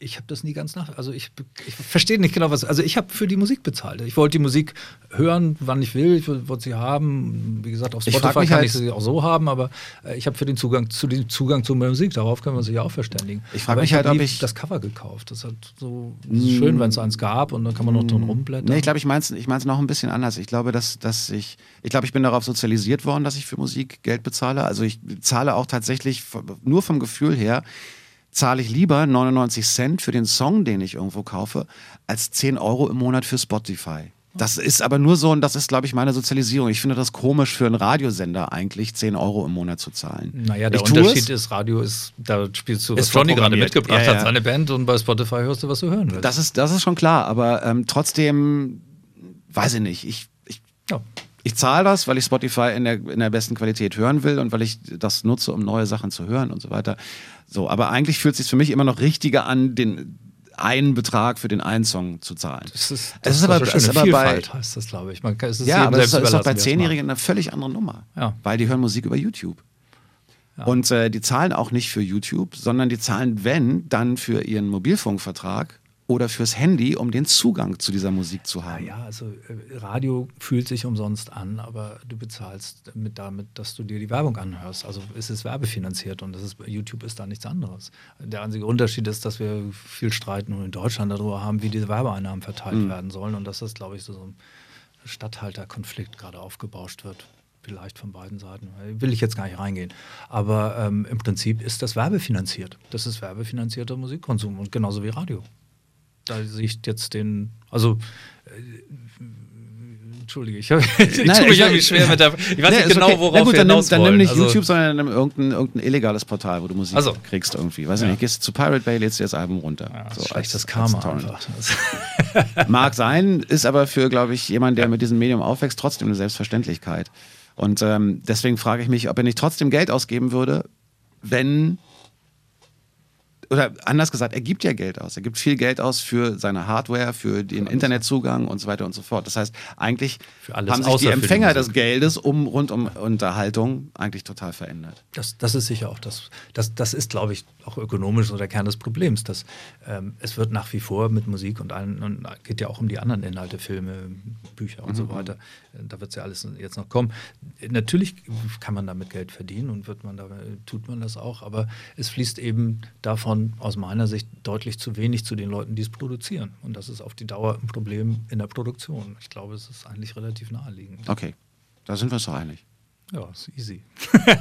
ich habe das nie ganz nach. Also ich, ich verstehe nicht genau, was. Also ich habe für die Musik bezahlt. Ich wollte die Musik hören, wann ich will. Ich wollte sie haben. Wie gesagt, auf Spotify ich kann halt, ich sie auch so haben, aber äh, ich habe für den Zugang zu den Zugang zur Musik. Darauf können wir uns ja auch verständigen. Ich frage mich halt, ob ich das Cover gekauft. Das hat so das ist schön, wenn es eins gab und dann kann man noch drin rumblättern. Nee, ich glaube, ich meine es ich noch ein bisschen anders. Ich glaube, dass, dass ich, ich glaube, ich bin darauf sozialisiert worden, dass ich für Musik Geld bezahle. Also ich zahle auch tatsächlich nur vom Gefühl her zahle ich lieber 99 Cent für den Song, den ich irgendwo kaufe, als 10 Euro im Monat für Spotify. Das ist aber nur so, und das ist, glaube ich, meine Sozialisierung. Ich finde das komisch für einen Radiosender eigentlich, 10 Euro im Monat zu zahlen. Naja, der ich Unterschied ist, Radio ist, da spielst du, was Johnny gerade mitgebracht ja, ja. hat, seine Band, und bei Spotify hörst du, was du hören willst. Das ist, das ist schon klar, aber ähm, trotzdem, weiß ich nicht, ich, ich, zahle das, weil ich Spotify in der, in der besten Qualität hören will und weil ich das nutze, um neue Sachen zu hören und so weiter. So, aber eigentlich fühlt es sich für mich immer noch richtiger an, den einen Betrag für den einen Song zu zahlen. Das ist, das ist aber, das ist aber Vielfalt bei, heißt das, glaube ich. Man, es ist ja, aber das ist doch bei Zehnjährigen eine völlig andere Nummer, ja. weil die hören Musik über YouTube. Ja. Und äh, die zahlen auch nicht für YouTube, sondern die zahlen, wenn, dann für ihren Mobilfunkvertrag oder fürs Handy, um den Zugang zu dieser Musik zu haben. Ja, also äh, Radio fühlt sich umsonst an, aber du bezahlst mit damit, dass du dir die Werbung anhörst. Also ist es werbefinanziert und das ist, YouTube ist da nichts anderes. Der einzige Unterschied ist, dass wir viel streiten und in Deutschland darüber haben, wie diese Werbeeinnahmen verteilt mhm. werden sollen und dass das, glaube ich, so, so ein Stadthalterkonflikt gerade aufgebauscht wird vielleicht von beiden Seiten. Will ich jetzt gar nicht reingehen. Aber ähm, im Prinzip ist das werbefinanziert. Das ist werbefinanzierter Musikkonsum und genauso wie Radio da sehe ich jetzt den, also äh, Entschuldige, ich, hab, ich Nein, tue mich irgendwie schwer mit der. Ich weiß nee, nicht genau, okay. worauf gut, wir dann, nimm, dann nimm nicht also, YouTube, sondern nimm irgendein, irgendein illegales Portal, wo du Musik also, kriegst irgendwie. Weiß ja. nicht, gehst zu Pirate Bay, lädst dir das Album runter. Ja, so, schlechtes als, Karma als. Mag sein, ist aber für, glaube ich, jemanden, der mit diesem Medium aufwächst, trotzdem eine Selbstverständlichkeit. Und ähm, deswegen frage ich mich, ob er nicht trotzdem Geld ausgeben würde, wenn oder anders gesagt, er gibt ja Geld aus. Er gibt viel Geld aus für seine Hardware, für den für Internetzugang und so weiter und so fort. Das heißt, eigentlich haben sich die Empfänger des Geldes um rund um Unterhaltung eigentlich total verändert. Das, das ist sicher auch das. Das, das ist, glaube ich, auch ökonomisch so der Kern des Problems. Dass, ähm, es wird nach wie vor mit Musik und, allen, und geht ja auch um die anderen Inhalte, Filme, Bücher und mhm. so weiter. Da wird es ja alles jetzt noch kommen. Natürlich kann man damit Geld verdienen und wird man da, tut man das auch, aber es fließt eben davon davon aus meiner Sicht deutlich zu wenig zu den Leuten, die es produzieren. Und das ist auf die Dauer ein Problem in der Produktion. Ich glaube, es ist eigentlich relativ naheliegend. Okay, da sind wir uns doch einig. Ja, ist easy.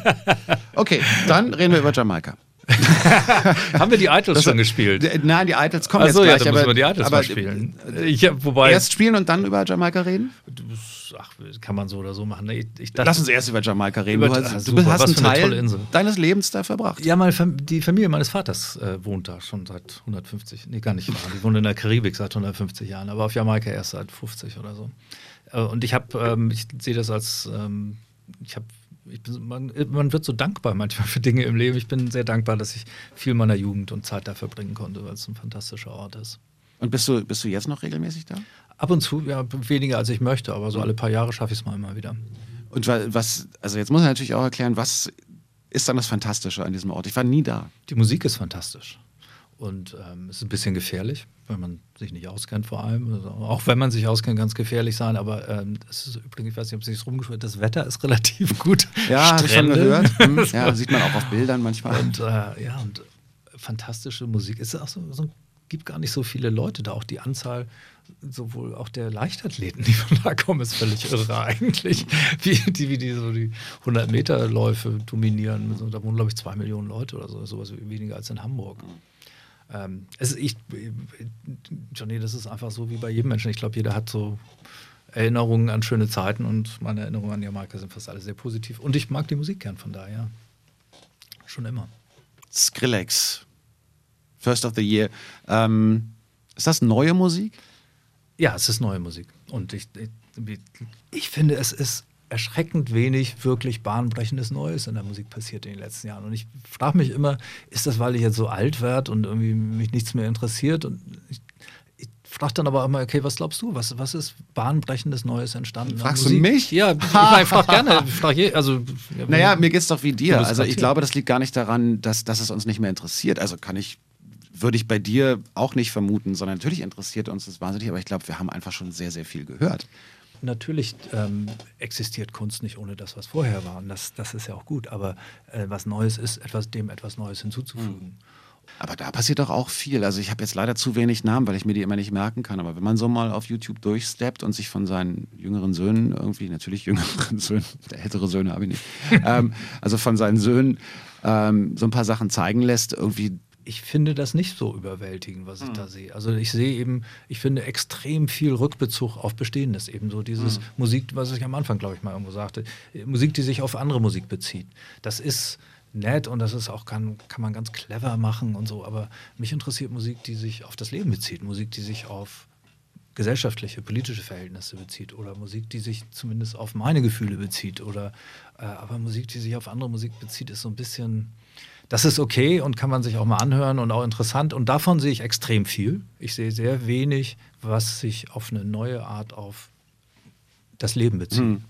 okay, dann reden wir über Jamaika. Haben wir die Idols das, schon gespielt? Nein, die Idols kommen Ach so, jetzt gleich. Ja, dann müssen wir die Idols aber, mal spielen. Ich, wobei, erst spielen und dann über Jamaika reden? Ach, kann man so oder so machen. Ich, ich dachte, Lass uns erst über Jamaika reden. Über, du hast, du super, hast einen Teil deines Lebens da verbracht. Ja, meine, die Familie meines Vaters äh, wohnt da schon seit 150, nee, gar nicht wahr. Die wohnt in der Karibik seit 150 Jahren, aber auf Jamaika erst seit 50 oder so. Äh, und ich habe, ähm, ich sehe das als, ähm, ich habe bin, man, man, wird so dankbar manchmal für Dinge im Leben. Ich bin sehr dankbar, dass ich viel meiner Jugend und Zeit da verbringen konnte, weil es ein fantastischer Ort ist. Und bist du, bist du jetzt noch regelmäßig da? Ab und zu, ja, weniger als ich möchte, aber so alle paar Jahre schaffe ich es mal immer wieder. Und was, also jetzt muss man natürlich auch erklären, was ist dann das Fantastische an diesem Ort? Ich war nie da. Die Musik ist fantastisch. Und ähm, es ist ein bisschen gefährlich, wenn man sich nicht auskennt vor allem. Also auch wenn man sich auskennt, ganz gefährlich sein. Aber ähm, es ist übrigens, ich weiß nicht, ob es sich rumgeschwört das Wetter ist relativ gut. Ja, habe ich schon gehört. Hm, ja, sieht man auch auf Bildern manchmal. Und äh, ja, und fantastische Musik. Es ist auch so, so ein gibt gar nicht so viele Leute da. Auch die Anzahl sowohl auch der Leichtathleten, die von da kommen, ist völlig irre eigentlich. Wie die, wie die so die 100 Meter Läufe dominieren. Da wohnen, glaube ich, zwei Millionen Leute oder so, sowas weniger als in Hamburg. Ähm, es, ich, Johnny, das ist einfach so wie bei jedem Menschen. Ich glaube, jeder hat so Erinnerungen an schöne Zeiten und meine Erinnerungen an Jamaika sind fast alle sehr positiv. Und ich mag die Musik gern von daher. Schon immer. Skrillex, First of the Year. Ähm, ist das neue Musik? Ja, es ist neue Musik. Und ich, ich, ich finde, es ist erschreckend wenig wirklich bahnbrechendes Neues in der Musik passiert in den letzten Jahren. Und ich frage mich immer, ist das, weil ich jetzt so alt werde und irgendwie mich nichts mehr interessiert? Und ich, ich frage dann aber immer, okay, was glaubst du? Was, was ist bahnbrechendes Neues entstanden? Fragst du mich? Ja, ich, ich frage gerne. Frag je, also, ja, naja, mir geht es doch wie dir. Also ich glaube, das liegt gar nicht daran, dass, dass es uns nicht mehr interessiert. Also kann ich würde ich bei dir auch nicht vermuten, sondern natürlich interessiert uns das wahnsinnig, aber ich glaube, wir haben einfach schon sehr, sehr viel gehört natürlich ähm, existiert Kunst nicht ohne das, was vorher war. Und das, das ist ja auch gut. Aber äh, was Neues ist, etwas, dem etwas Neues hinzuzufügen. Mhm. Aber da passiert doch auch viel. Also ich habe jetzt leider zu wenig Namen, weil ich mir die immer nicht merken kann. Aber wenn man so mal auf YouTube durchsteppt und sich von seinen jüngeren Söhnen irgendwie, natürlich jüngeren Söhnen, ältere Söhne habe ich nicht, ähm, also von seinen Söhnen ähm, so ein paar Sachen zeigen lässt, irgendwie ich finde das nicht so überwältigend, was ich mhm. da sehe. Also ich sehe eben, ich finde extrem viel Rückbezug auf Bestehendes. Eben so dieses mhm. Musik, was ich am Anfang, glaube ich, mal irgendwo sagte, Musik, die sich auf andere Musik bezieht. Das ist nett und das ist auch, kann, kann man ganz clever machen und so, aber mich interessiert Musik, die sich auf das Leben bezieht, Musik, die sich auf gesellschaftliche, politische Verhältnisse bezieht oder Musik, die sich zumindest auf meine Gefühle bezieht oder äh, aber Musik, die sich auf andere Musik bezieht, ist so ein bisschen das ist okay und kann man sich auch mal anhören und auch interessant. Und davon sehe ich extrem viel. Ich sehe sehr wenig, was sich auf eine neue Art auf das Leben bezieht. Mhm.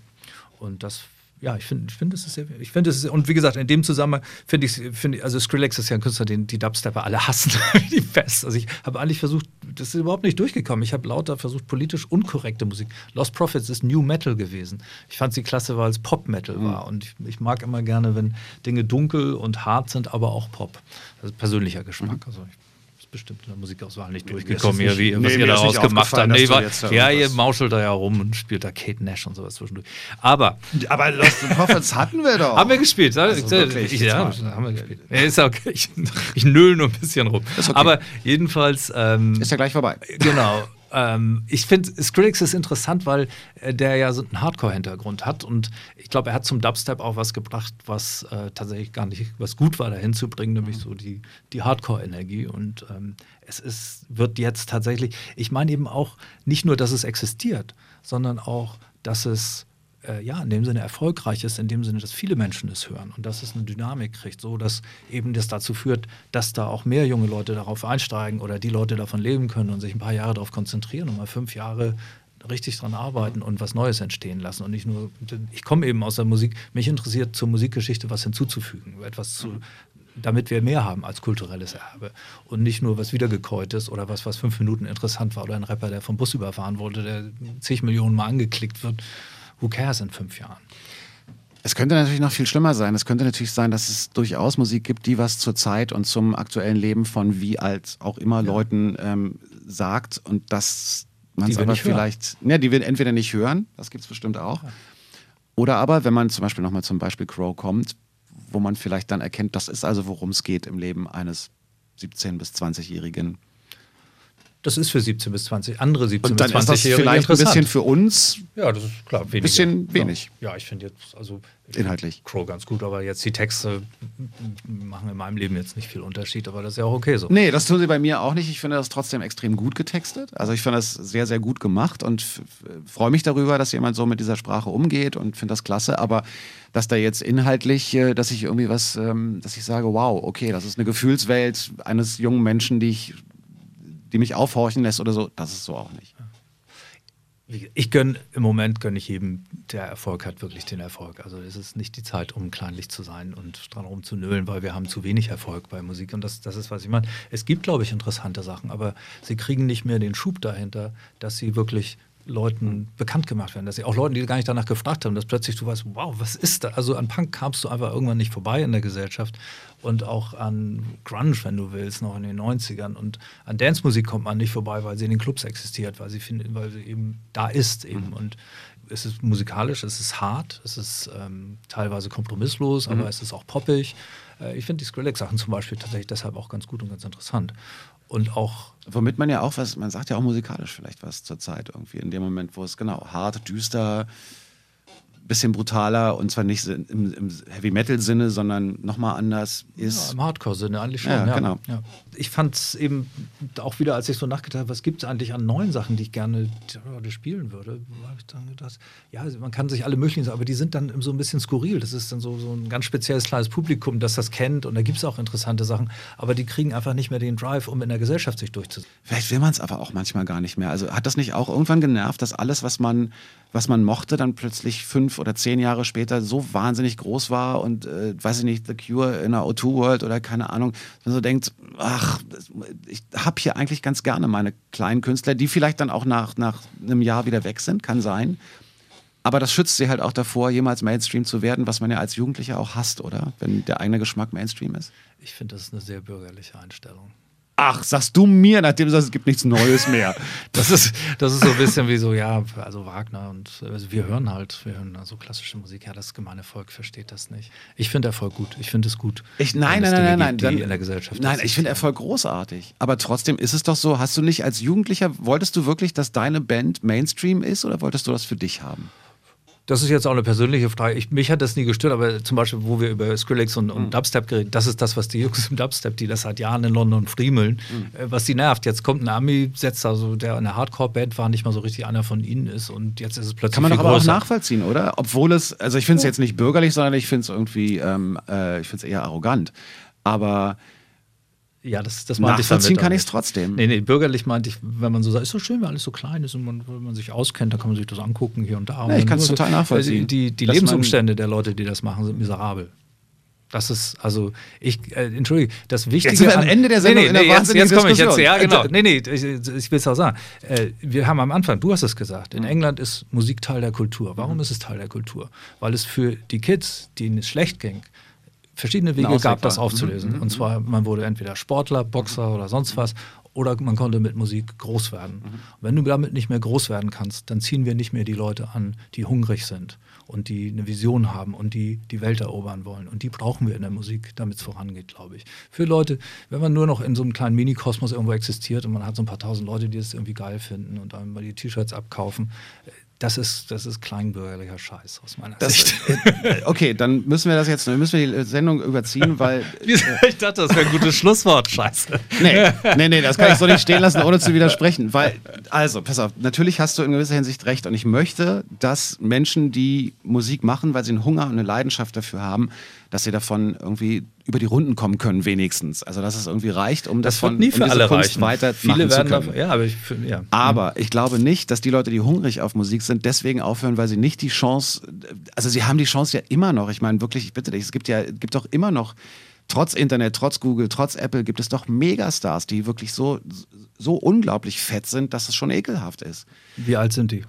Und das ja, ich finde, ich finde, es ist sehr, ich finde, es ist, und wie gesagt, in dem Zusammenhang finde ich, finde, also Skrillex ist ja ein Künstler, den die Dubstepper alle hassen, die fest. Also ich habe eigentlich versucht, das ist überhaupt nicht durchgekommen. Ich habe lauter versucht, politisch unkorrekte Musik. Lost Prophets ist New Metal gewesen. Ich fand sie klasse, weil es Pop Metal mhm. war. Und ich, ich, mag immer gerne, wenn Dinge dunkel und hart sind, aber auch Pop. Das ist persönlicher Geschmack. Mhm. Also ich bestimmt in der Musikauswahl nicht durchgekommen, nicht, wie, was nee, ihr daraus gemacht habt. Nee, war, ja, ihr mauschelt da ja rum und spielt da Kate Nash und sowas zwischendurch. Aber. Aber Lost Prophets hatten wir doch. Haben wir gespielt. Also wirklich, ja, haben wir gespielt. Ja, ist okay. Ich, ich nöl nur ein bisschen rum. Okay. Aber jedenfalls. Ähm, ist ja gleich vorbei. Genau. Ähm, ich finde, Skrillex ist interessant, weil äh, der ja so einen Hardcore-Hintergrund hat und ich glaube, er hat zum Dubstep auch was gebracht, was äh, tatsächlich gar nicht, was gut war, dahin zu bringen, nämlich so die, die Hardcore-Energie. Und ähm, es ist, wird jetzt tatsächlich, ich meine eben auch nicht nur, dass es existiert, sondern auch, dass es äh, ja, in dem Sinne erfolgreich ist, in dem Sinne, dass viele Menschen es hören und dass es eine Dynamik kriegt, so dass eben das dazu führt, dass da auch mehr junge Leute darauf einsteigen oder die Leute davon leben können und sich ein paar Jahre darauf konzentrieren und mal fünf Jahre richtig dran arbeiten und was Neues entstehen lassen und nicht nur, ich komme eben aus der Musik, mich interessiert zur Musikgeschichte was hinzuzufügen, etwas zu, damit wir mehr haben als kulturelles Erbe und nicht nur was wiedergekäutes oder was, was fünf Minuten interessant war oder ein Rapper, der vom Bus überfahren wurde, der zig Millionen Mal angeklickt wird who cares in fünf Jahren? Es könnte natürlich noch viel schlimmer sein. Es könnte natürlich sein, dass es durchaus Musik gibt, die was zur Zeit und zum aktuellen Leben von wie alt auch immer ja. Leuten ähm, sagt und dass man es aber vielleicht, ja, die wir entweder nicht hören, das gibt es bestimmt auch, ja. oder aber, wenn man zum Beispiel nochmal zum Beispiel Crow kommt, wo man vielleicht dann erkennt, das ist also, worum es geht im Leben eines 17- bis 20-Jährigen das ist für 17 bis 20, andere 17 Und dann bis 20 ist das vielleicht ein bisschen für uns. Ja, das ist klar. Ein bisschen wenig. Ja, ja ich finde jetzt, also inhaltlich. Crow ganz gut, aber jetzt die Texte machen in meinem Leben jetzt nicht viel Unterschied, aber das ist ja auch okay so. Nee, das tun sie bei mir auch nicht. Ich finde das trotzdem extrem gut getextet. Also ich finde das sehr, sehr gut gemacht und freue mich darüber, dass jemand so mit dieser Sprache umgeht und finde das klasse. Aber dass da jetzt inhaltlich, äh, dass ich irgendwie was, ähm, dass ich sage, wow, okay, das ist eine Gefühlswelt eines jungen Menschen, die ich die mich aufhorchen lässt oder so, das ist so auch nicht. Ich gönne, im Moment gönne ich jedem, der Erfolg hat, wirklich den Erfolg. Also es ist nicht die Zeit, um kleinlich zu sein und dran rumzunölen, weil wir haben zu wenig Erfolg bei Musik. Und das, das ist, was ich meine. Es gibt, glaube ich, interessante Sachen, aber sie kriegen nicht mehr den Schub dahinter, dass sie wirklich Leuten bekannt gemacht werden. Dass sie auch Leuten, die gar nicht danach gefragt haben, dass plötzlich du weißt, wow, was ist da? Also an Punk kamst du einfach irgendwann nicht vorbei in der Gesellschaft und auch an Grunge, wenn du willst, noch in den 90ern. Und an Dancemusik kommt man nicht vorbei, weil sie in den Clubs existiert, weil sie, find, weil sie eben da ist eben. Mhm. Und es ist musikalisch, es ist hart, es ist ähm, teilweise kompromisslos, aber mhm. es ist auch poppig. Äh, ich finde die Skrillex-Sachen zum Beispiel tatsächlich deshalb auch ganz gut und ganz interessant. Und auch. Womit man ja auch was, man sagt ja auch musikalisch vielleicht was zur Zeit irgendwie, in dem Moment, wo es genau hart, düster, bisschen brutaler und zwar nicht im, im Heavy Metal Sinne, sondern nochmal anders ist. Ja, Im Hardcore Sinne eigentlich schon. Ja, ja. genau. Ja. Ich fand es eben auch wieder, als ich so nachgedacht habe, was gibt es eigentlich an neuen Sachen, die ich gerne spielen würde, habe ich dann gedacht, ja, man kann sich alle möglichen sagen, aber die sind dann so ein bisschen skurril. Das ist dann so, so ein ganz spezielles kleines Publikum, das das kennt und da gibt es auch interessante Sachen, aber die kriegen einfach nicht mehr den Drive, um in der Gesellschaft sich durchzusetzen. Vielleicht will man es aber auch manchmal gar nicht mehr. Also hat das nicht auch irgendwann genervt, dass alles, was man was man mochte, dann plötzlich fünf oder zehn Jahre später so wahnsinnig groß war und, äh, weiß ich nicht, The Cure in einer O2 World oder keine Ahnung, man so denkt, ach, ich habe hier eigentlich ganz gerne meine kleinen Künstler, die vielleicht dann auch nach, nach einem Jahr wieder weg sind, kann sein. Aber das schützt sie halt auch davor, jemals Mainstream zu werden, was man ja als Jugendlicher auch hasst, oder? Wenn der eigene Geschmack Mainstream ist. Ich finde, das ist eine sehr bürgerliche Einstellung. Ach, sagst du mir, nachdem du sagst, es gibt nichts Neues mehr. das, ist, das ist so ein bisschen wie so, ja, also Wagner und also wir hören halt, wir hören so klassische Musik. Ja, das gemeine Volk versteht das nicht. Ich finde Erfolg gut. Ich finde es gut. Ich, nein, nein, nein, nein, nein. in der Gesellschaft nein, ich finde Erfolg großartig. Aber trotzdem ist es doch so, hast du nicht als Jugendlicher, wolltest du wirklich, dass deine Band Mainstream ist oder wolltest du das für dich haben? Das ist jetzt auch eine persönliche Frage. Ich, mich hat das nie gestört, aber zum Beispiel, wo wir über Skrillex und, und mhm. Dubstep geredet das ist das, was die Jungs im Dubstep, die das seit Jahren in London friemeln, mhm. äh, was die nervt. Jetzt kommt ein Ami, setzt der eine Hardcore-Band war, nicht mal so richtig einer von ihnen ist und jetzt ist es plötzlich. Kann man doch aber größer. auch nachvollziehen, oder? Obwohl es, also ich finde es jetzt nicht bürgerlich, sondern ich finde es irgendwie, ähm, äh, ich finde es eher arrogant. Aber ja, das, das meinte ich Nachvollziehen kann ich es trotzdem. Nee, nee, bürgerlich meinte ich, wenn man so sagt, ist so schön, weil alles so klein ist und man, wenn man sich auskennt, dann kann man sich das angucken hier und da. Nee, ich kann es total nachvollziehen. Die, die, Lebensumstände der Leute, die das machen, sind miserabel. Das ist, also, ich, äh, entschuldige, das Wichtige. Jetzt sind wir am Ende der Sendung nee, nee, in der jetzt, jetzt komme ich jetzt, ja, genau. Nee, nee, ich, ich will es auch sagen. Äh, wir haben am Anfang, du hast es gesagt, in England ist Musik Teil der Kultur. Warum mhm. ist es Teil der Kultur? Weil es für die Kids, denen es schlecht ging, verschiedene Wege gab, das aufzulösen. Mhm. Und zwar, man wurde entweder Sportler, Boxer oder sonst was, oder man konnte mit Musik groß werden. Mhm. Wenn du damit nicht mehr groß werden kannst, dann ziehen wir nicht mehr die Leute an, die hungrig sind und die eine Vision haben und die die Welt erobern wollen. Und die brauchen wir in der Musik, damit es vorangeht, glaube ich. Für Leute, wenn man nur noch in so einem kleinen Minikosmos irgendwo existiert und man hat so ein paar tausend Leute, die es irgendwie geil finden und einmal die T-Shirts abkaufen, das ist, das ist kleinbürgerlicher Scheiß aus meiner das, Sicht. Äh, okay, dann müssen wir das jetzt, müssen wir die Sendung überziehen, weil. ich dachte, das wäre ein gutes Schlusswort. Scheiße. Nee, nee, nee, das kann ich so nicht stehen lassen, ohne zu widersprechen. Weil, also, pass auf, natürlich hast du in gewisser Hinsicht recht und ich möchte, dass Menschen, die Musik machen, weil sie einen Hunger und eine Leidenschaft dafür haben, dass sie davon irgendwie über die Runden kommen können, wenigstens. Also, dass es irgendwie reicht, um das, das von nie für um alle Kunst reichen. weiter Viele werden davon, ja, aber, ich, ja. aber ich glaube nicht, dass die Leute, die hungrig auf Musik sind, deswegen aufhören, weil sie nicht die Chance, also sie haben die Chance ja immer noch. Ich meine, wirklich, ich bitte dich, es gibt ja, gibt doch immer noch trotz Internet, trotz Google, trotz Apple gibt es doch Megastars, die wirklich so, so unglaublich fett sind, dass es schon ekelhaft ist. Wie alt sind die?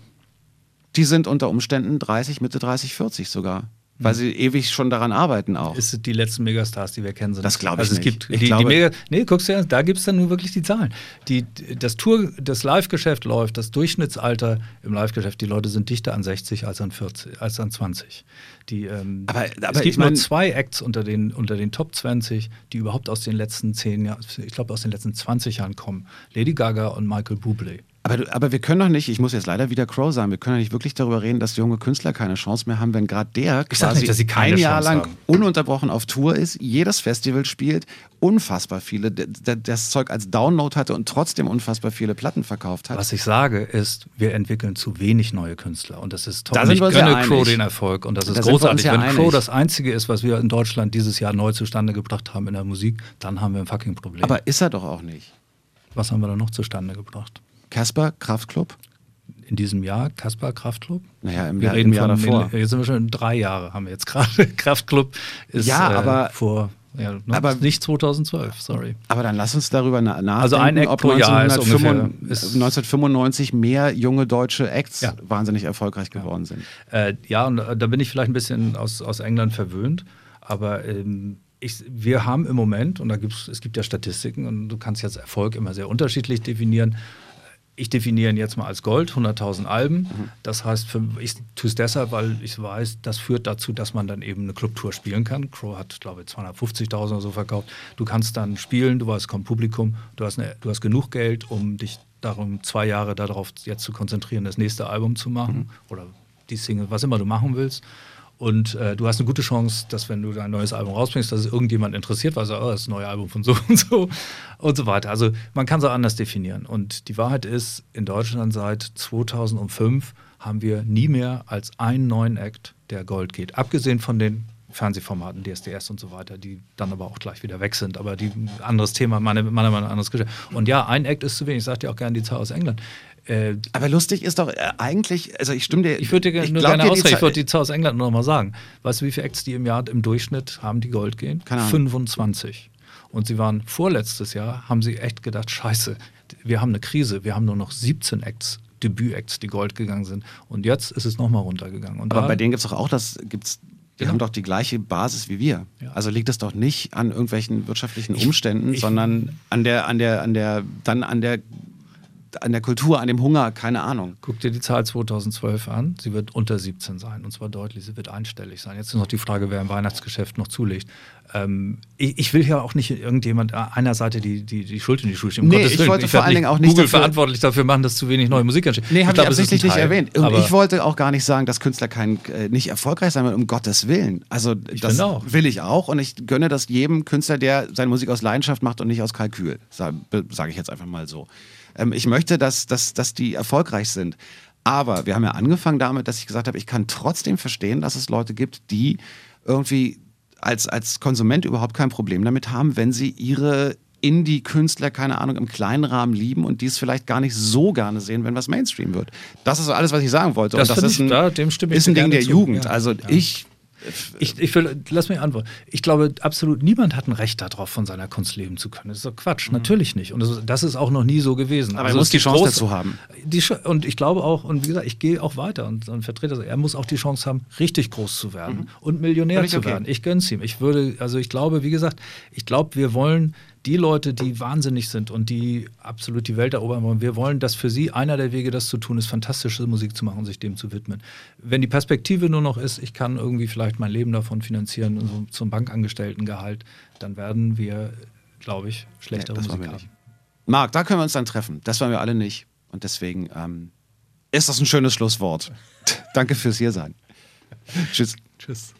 Die sind unter Umständen 30, Mitte 30, 40 sogar weil sie ewig schon daran arbeiten auch. Ist die letzten Megastars, die wir kennen, sind. Das glaube ich also es nicht. Gibt ich die, glaube, die Mega, nee, guckst du ja, da gibt es dann nur wirklich die Zahlen. Die, das Tour, das Live-Geschäft läuft, das Durchschnittsalter im Live-Geschäft, die Leute sind dichter an 60 als an 40, als an 20. Die, ähm, aber, aber es gibt nur zwei Acts unter den, unter den Top 20, die überhaupt aus den letzten 10 Jahren, ich glaube aus den letzten 20 Jahren kommen. Lady Gaga und Michael Bublé. Aber, aber wir können doch nicht, ich muss jetzt leider wieder Crow sagen, wir können doch nicht wirklich darüber reden, dass junge Künstler keine Chance mehr haben, wenn gerade der quasi nicht, ein Jahr Chance lang haben. ununterbrochen auf Tour ist, jedes Festival spielt, unfassbar viele, das Zeug als Download hatte und trotzdem unfassbar viele Platten verkauft hat. Was ich sage ist, wir entwickeln zu wenig neue Künstler und das ist toll. Da sind ich wir gönne Crow den Erfolg und das ist da großartig. Wenn einig. Crow das Einzige ist, was wir in Deutschland dieses Jahr neu zustande gebracht haben in der Musik, dann haben wir ein fucking Problem. Aber ist er doch auch nicht. Was haben wir da noch zustande gebracht? Kasper Kraftklub? In diesem Jahr Kasper Kraftklub? Naja, im, wir Jahr, im Jahr davor. jetzt sind wir schon drei Jahre, haben wir jetzt gerade. Kraftklub ist ja, äh, aber, vor Ja, ne? Aber- nicht 2012, sorry. Aber dann lass uns darüber na nachdenken, Also ein Act ob pro Jahr ist 1995 ungefähr- ist- 1995 mehr junge deutsche Acts Ja. wahnsinnig erfolgreich geworden sind. Äh, ja, und äh, da bin ich vielleicht ein bisschen aus, aus England verwöhnt, aber ähm, ich, wir haben im Moment, und da gibt's, es gibt ja Statistiken, und du kannst jetzt Erfolg immer sehr unterschiedlich definieren. Ich definiere ihn jetzt mal als Gold, 100.000 Alben. Das heißt, für, ich tue es deshalb, weil ich weiß, das führt dazu, dass man dann eben eine Clubtour spielen kann. Crow hat, glaube ich, 250.000 oder so verkauft. Du kannst dann spielen, du weißt, kommt Publikum, du hast, eine, du hast genug Geld, um dich darum zwei Jahre darauf jetzt zu konzentrieren, das nächste Album zu machen oder die Single, was immer du machen willst. Und äh, du hast eine gute Chance, dass wenn du dein neues Album rausbringst, dass es irgendjemand interessiert, weil sagt, oh, das ist ein neues Album von so und so und so weiter. Also man kann es auch anders definieren. Und die Wahrheit ist, in Deutschland seit 2005 haben wir nie mehr als einen neuen Act, der Gold geht. Abgesehen von den Fernsehformaten, DSDS und so weiter, die dann aber auch gleich wieder weg sind. Aber die anderes Thema, meiner Meinung nach ein anderes Geschäft. Und ja, ein Act ist zu wenig. Ich sage dir auch gerne die Zahl aus England. Äh, Aber lustig ist doch äh, eigentlich, also ich stimme dir. ich würde dir nur glaub gerne ausrechnen, ich würde die Zahl aus England nur noch mal sagen. Weißt du, wie viele Acts die im Jahr im Durchschnitt haben, die Gold gehen? Keine Ahnung. 25. Und sie waren vorletztes Jahr, haben sie echt gedacht, scheiße, wir haben eine Krise, wir haben nur noch 17 Acts, Debüt-Acts, die Gold gegangen sind. Und jetzt ist es nochmal runtergegangen. Und Aber bei denen gibt es doch auch das, gibt's, die Genau. haben doch die gleiche Basis wie wir. Ja. Also liegt es doch nicht an irgendwelchen wirtschaftlichen Umständen, ich- sondern an der, an der, an der, dann an der, an der Kultur, an dem Hunger, keine Ahnung. Guck dir die Zahl 2012 an. Sie wird unter 17 sein und zwar deutlich. Sie wird einstellig sein. Jetzt ist noch die Frage, wer im Weihnachtsgeschäft noch zulegt. Ähm, ich, ich will ja auch nicht irgendjemand äh, einer Seite die, die, die Schuld in die Schuhe schieben. Um Nee, ich wollte vor werd allen Dingen auch nicht Google dafür- verantwortlich dafür machen, dass zu wenig neue Musik entsteht. Nee, habe ich ist ein absichtlich nicht erwähnt. Und ich wollte auch gar nicht sagen, dass Künstler kein, äh, nicht erfolgreich sein wollen, um Gottes Willen. Also das finde auch. will ich auch und ich gönne das jedem Künstler, der seine Musik aus Leidenschaft macht und nicht aus Kalkül. Sage sag ich jetzt einfach mal so. Ähm, ich möchte, dass, dass, dass die erfolgreich sind. Aber wir haben ja angefangen damit, dass ich gesagt habe, ich kann trotzdem verstehen, dass es Leute gibt, die irgendwie als, als Konsument überhaupt kein Problem damit haben, wenn sie ihre Indie-Künstler, keine Ahnung, im kleinen Rahmen lieben und die es vielleicht gar nicht so gerne sehen, wenn was Mainstream wird. Das ist alles, was ich sagen wollte. Das und finde ist ich- ein, da- dem stimme ich ist ein Ding der zu. Jugend. Ja. Also Ja. ich, Ich, ich will, lass mich antworten. Ich glaube, absolut niemand hat ein Recht darauf, von seiner Kunst leben zu können. Das ist doch Quatsch. Natürlich nicht. Und das, das ist auch noch nie so gewesen. Mhm. Aber er Also muss es die Chance große- dazu haben. Die, und ich glaube auch, und wie gesagt, ich gehe auch weiter und, und vertrete das. Er muss auch die Chance haben, richtig groß zu werden und Millionär zu okay. werden. Ich gönn's ihm. Ich würde, also ich glaube, wie gesagt, ich glaube, wir wollen die Leute, die wahnsinnig sind und die absolut die Welt erobern wollen, wir wollen, dass für sie einer der Wege, das zu tun ist, fantastische Musik zu machen und sich dem zu widmen. Wenn die Perspektive nur noch ist, ich kann irgendwie vielleicht mein Leben davon finanzieren, so zum Bankangestelltengehalt, dann werden wir, glaube ich, schlechtere wollen Musik haben. nicht. Marc, da können wir uns dann treffen. Das wollen wir alle nicht. Und deswegen ähm, ist das ein schönes Schlusswort. Danke fürs Hiersein. Tschüss. Tschüss.